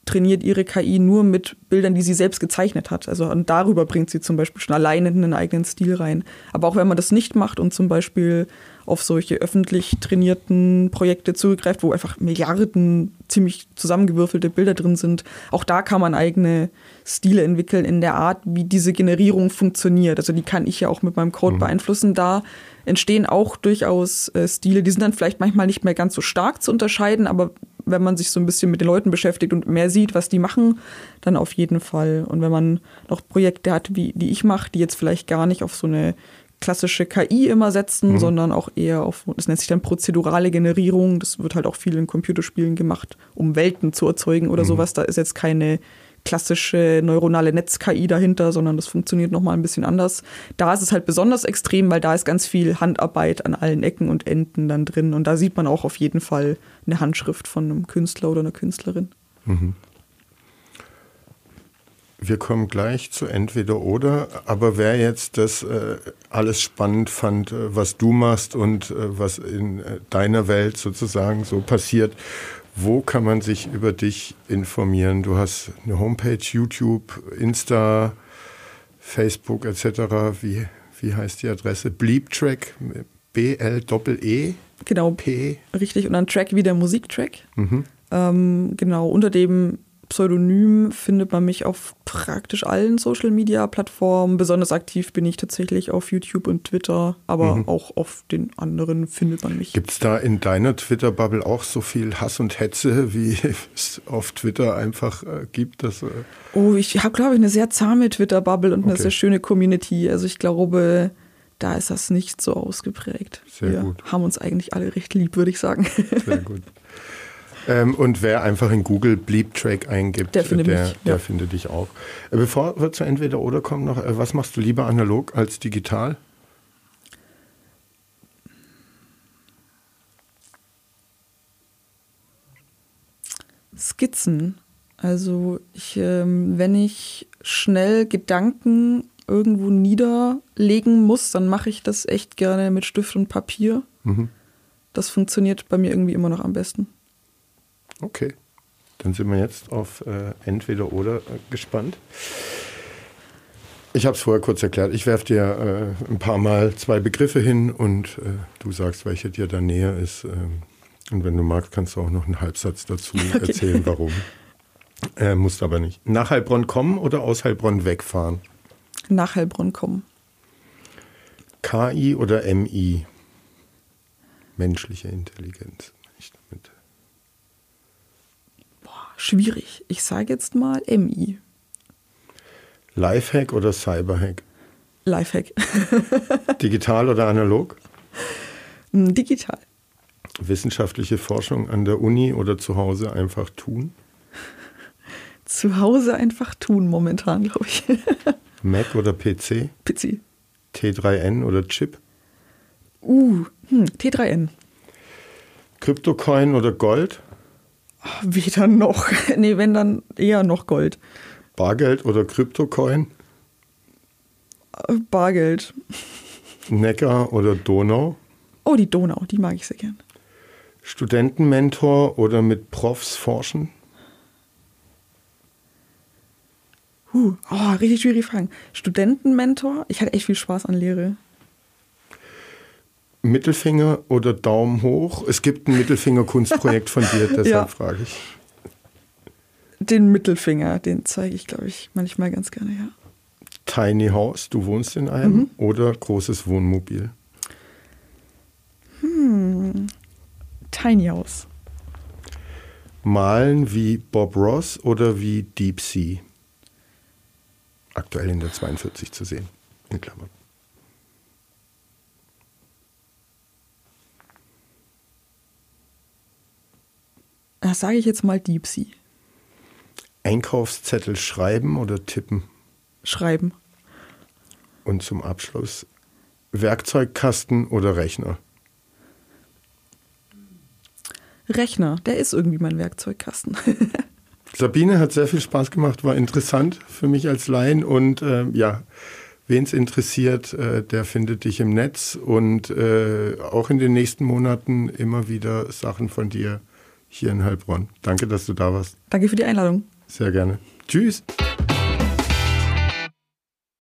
trainiert ihre KI nur mit Bildern, die sie selbst gezeichnet hat. Also und darüber bringt sie zum Beispiel schon alleine in einen eigenen Stil rein. Aber auch wenn man das nicht macht und zum Beispiel auf solche öffentlich trainierten Projekte zugreift, wo einfach Milliarden ziemlich zusammengewürfelte Bilder drin sind, auch da kann man eigene Stile entwickeln in der Art, wie diese Generierung funktioniert. Also die kann ich ja auch mit meinem Code mhm. beeinflussen. Da entstehen auch durchaus äh, Stile, die sind dann vielleicht manchmal nicht mehr ganz so stark zu unterscheiden, aber wenn man sich so ein bisschen mit den Leuten beschäftigt und mehr sieht, was die machen, dann auf jeden Fall. Und wenn man noch Projekte hat, wie die ich mache, die jetzt vielleicht gar nicht auf so eine klassische KI immer setzen, mhm. sondern auch eher auf, das nennt sich dann prozedurale Generierung. Das wird halt auch viel in Computerspielen gemacht, um Welten zu erzeugen oder mhm. sowas. Da ist jetzt keine klassische neuronale Netz-KI dahinter, sondern das funktioniert nochmal ein bisschen anders. Da ist es halt besonders extrem, weil da ist ganz viel Handarbeit an allen Ecken und Enden dann drin. Und da sieht man auch auf jeden Fall eine Handschrift von einem Künstler oder einer Künstlerin. Mhm. Wir kommen gleich zu entweder oder, aber wer jetzt das äh, alles spannend fand, äh, was du machst und äh, was in äh, deiner Welt sozusagen so passiert wo kann man sich über dich informieren? Du hast eine Homepage, YouTube, Insta, Facebook etc. Wie, wie heißt die Adresse? Bleeptrack, B-L-E-E. Genau, P. Richtig, und dann Track wie der Musiktrack. Mhm. Ähm, genau, unter dem Pseudonym findet man mich auf praktisch allen Social Media Plattformen. Besonders aktiv bin ich tatsächlich auf YouTube und Twitter, aber mhm. auch auf den anderen findet man mich. Gibt es da in deiner Twitter-Bubble auch so viel Hass und Hetze, wie es auf Twitter einfach äh, gibt? Dass, äh oh, ich habe, glaube ich, eine sehr zahme Twitter-Bubble und okay. eine sehr schöne Community. Also ich glaube, da ist das nicht so ausgeprägt. Sehr Wir gut. haben uns eigentlich alle recht lieb, würde ich sagen. Sehr gut. Ähm, und wer einfach in Google Bleep Track eingibt, der findet, der, mich, der ja. findet dich auch. Äh, bevor wir zu entweder oder kommen noch, äh, was machst du lieber analog als digital? Skizzen. Also ich, ähm, wenn ich schnell Gedanken irgendwo niederlegen muss, dann mache ich das echt gerne mit Stift und Papier. Mhm. Das funktioniert bei mir irgendwie immer noch am besten. Okay. Dann sind wir jetzt auf äh, entweder oder äh, gespannt. Ich habe es vorher kurz erklärt. Ich werfe dir äh, ein paar Mal zwei Begriffe hin und äh, du sagst, welcher dir da näher ist. Ähm, und wenn du magst, kannst du auch noch einen Halbsatz dazu Okay. erzählen, warum. Äh, musst aber nicht. Nach Heilbronn kommen oder aus Heilbronn wegfahren? Nach Heilbronn kommen. KI oder MI? Menschliche Intelligenz. ich damit. Schwierig. Ich sage jetzt mal MI. Lifehack oder Cyberhack? Lifehack. Digital oder analog? Hm, Digital. Wissenschaftliche Forschung an der Uni oder zu Hause einfach tun? Zu Hause einfach tun momentan, glaube ich. Mac oder PC? Pizzi. T3N oder Chip? Uh, hm, T3N. Kryptocoin oder Gold? Weder noch. Nee, wenn dann eher noch Gold. Bargeld oder Kryptocoin? Äh, Bargeld. Neckar oder Donau? Oh, die Donau, die mag ich sehr gern. Studentenmentor oder mit Profs forschen? Huh. Oh, richtig schwierige Fragen. Studentenmentor. Ich hatte echt viel Spaß an Lehre. Mittelfinger oder Daumen hoch? Es gibt ein Mittelfinger-Kunstprojekt von dir, deshalb Ja. frage ich. Den Mittelfinger, den zeige ich, glaube ich, manchmal ganz gerne, ja. Tiny House, du wohnst in einem Mhm. oder großes Wohnmobil? Tiny House. Malen wie Bob Ross oder wie Deep Sea? Aktuell in der 42 zu sehen, in Klammern. Sage ich jetzt mal Deep Sea. Einkaufszettel schreiben oder tippen? Schreiben. Und zum Abschluss Werkzeugkasten oder Rechner? Rechner, der ist irgendwie mein Werkzeugkasten. Sabine hat sehr viel Spaß gemacht, war interessant für mich als Laien und äh, ja, wen es interessiert, äh, der findet dich im Netz und äh, auch in den nächsten Monaten immer wieder Sachen von dir hier in Heilbronn. Danke, dass du da warst. Danke für die Einladung. Sehr gerne. Tschüss.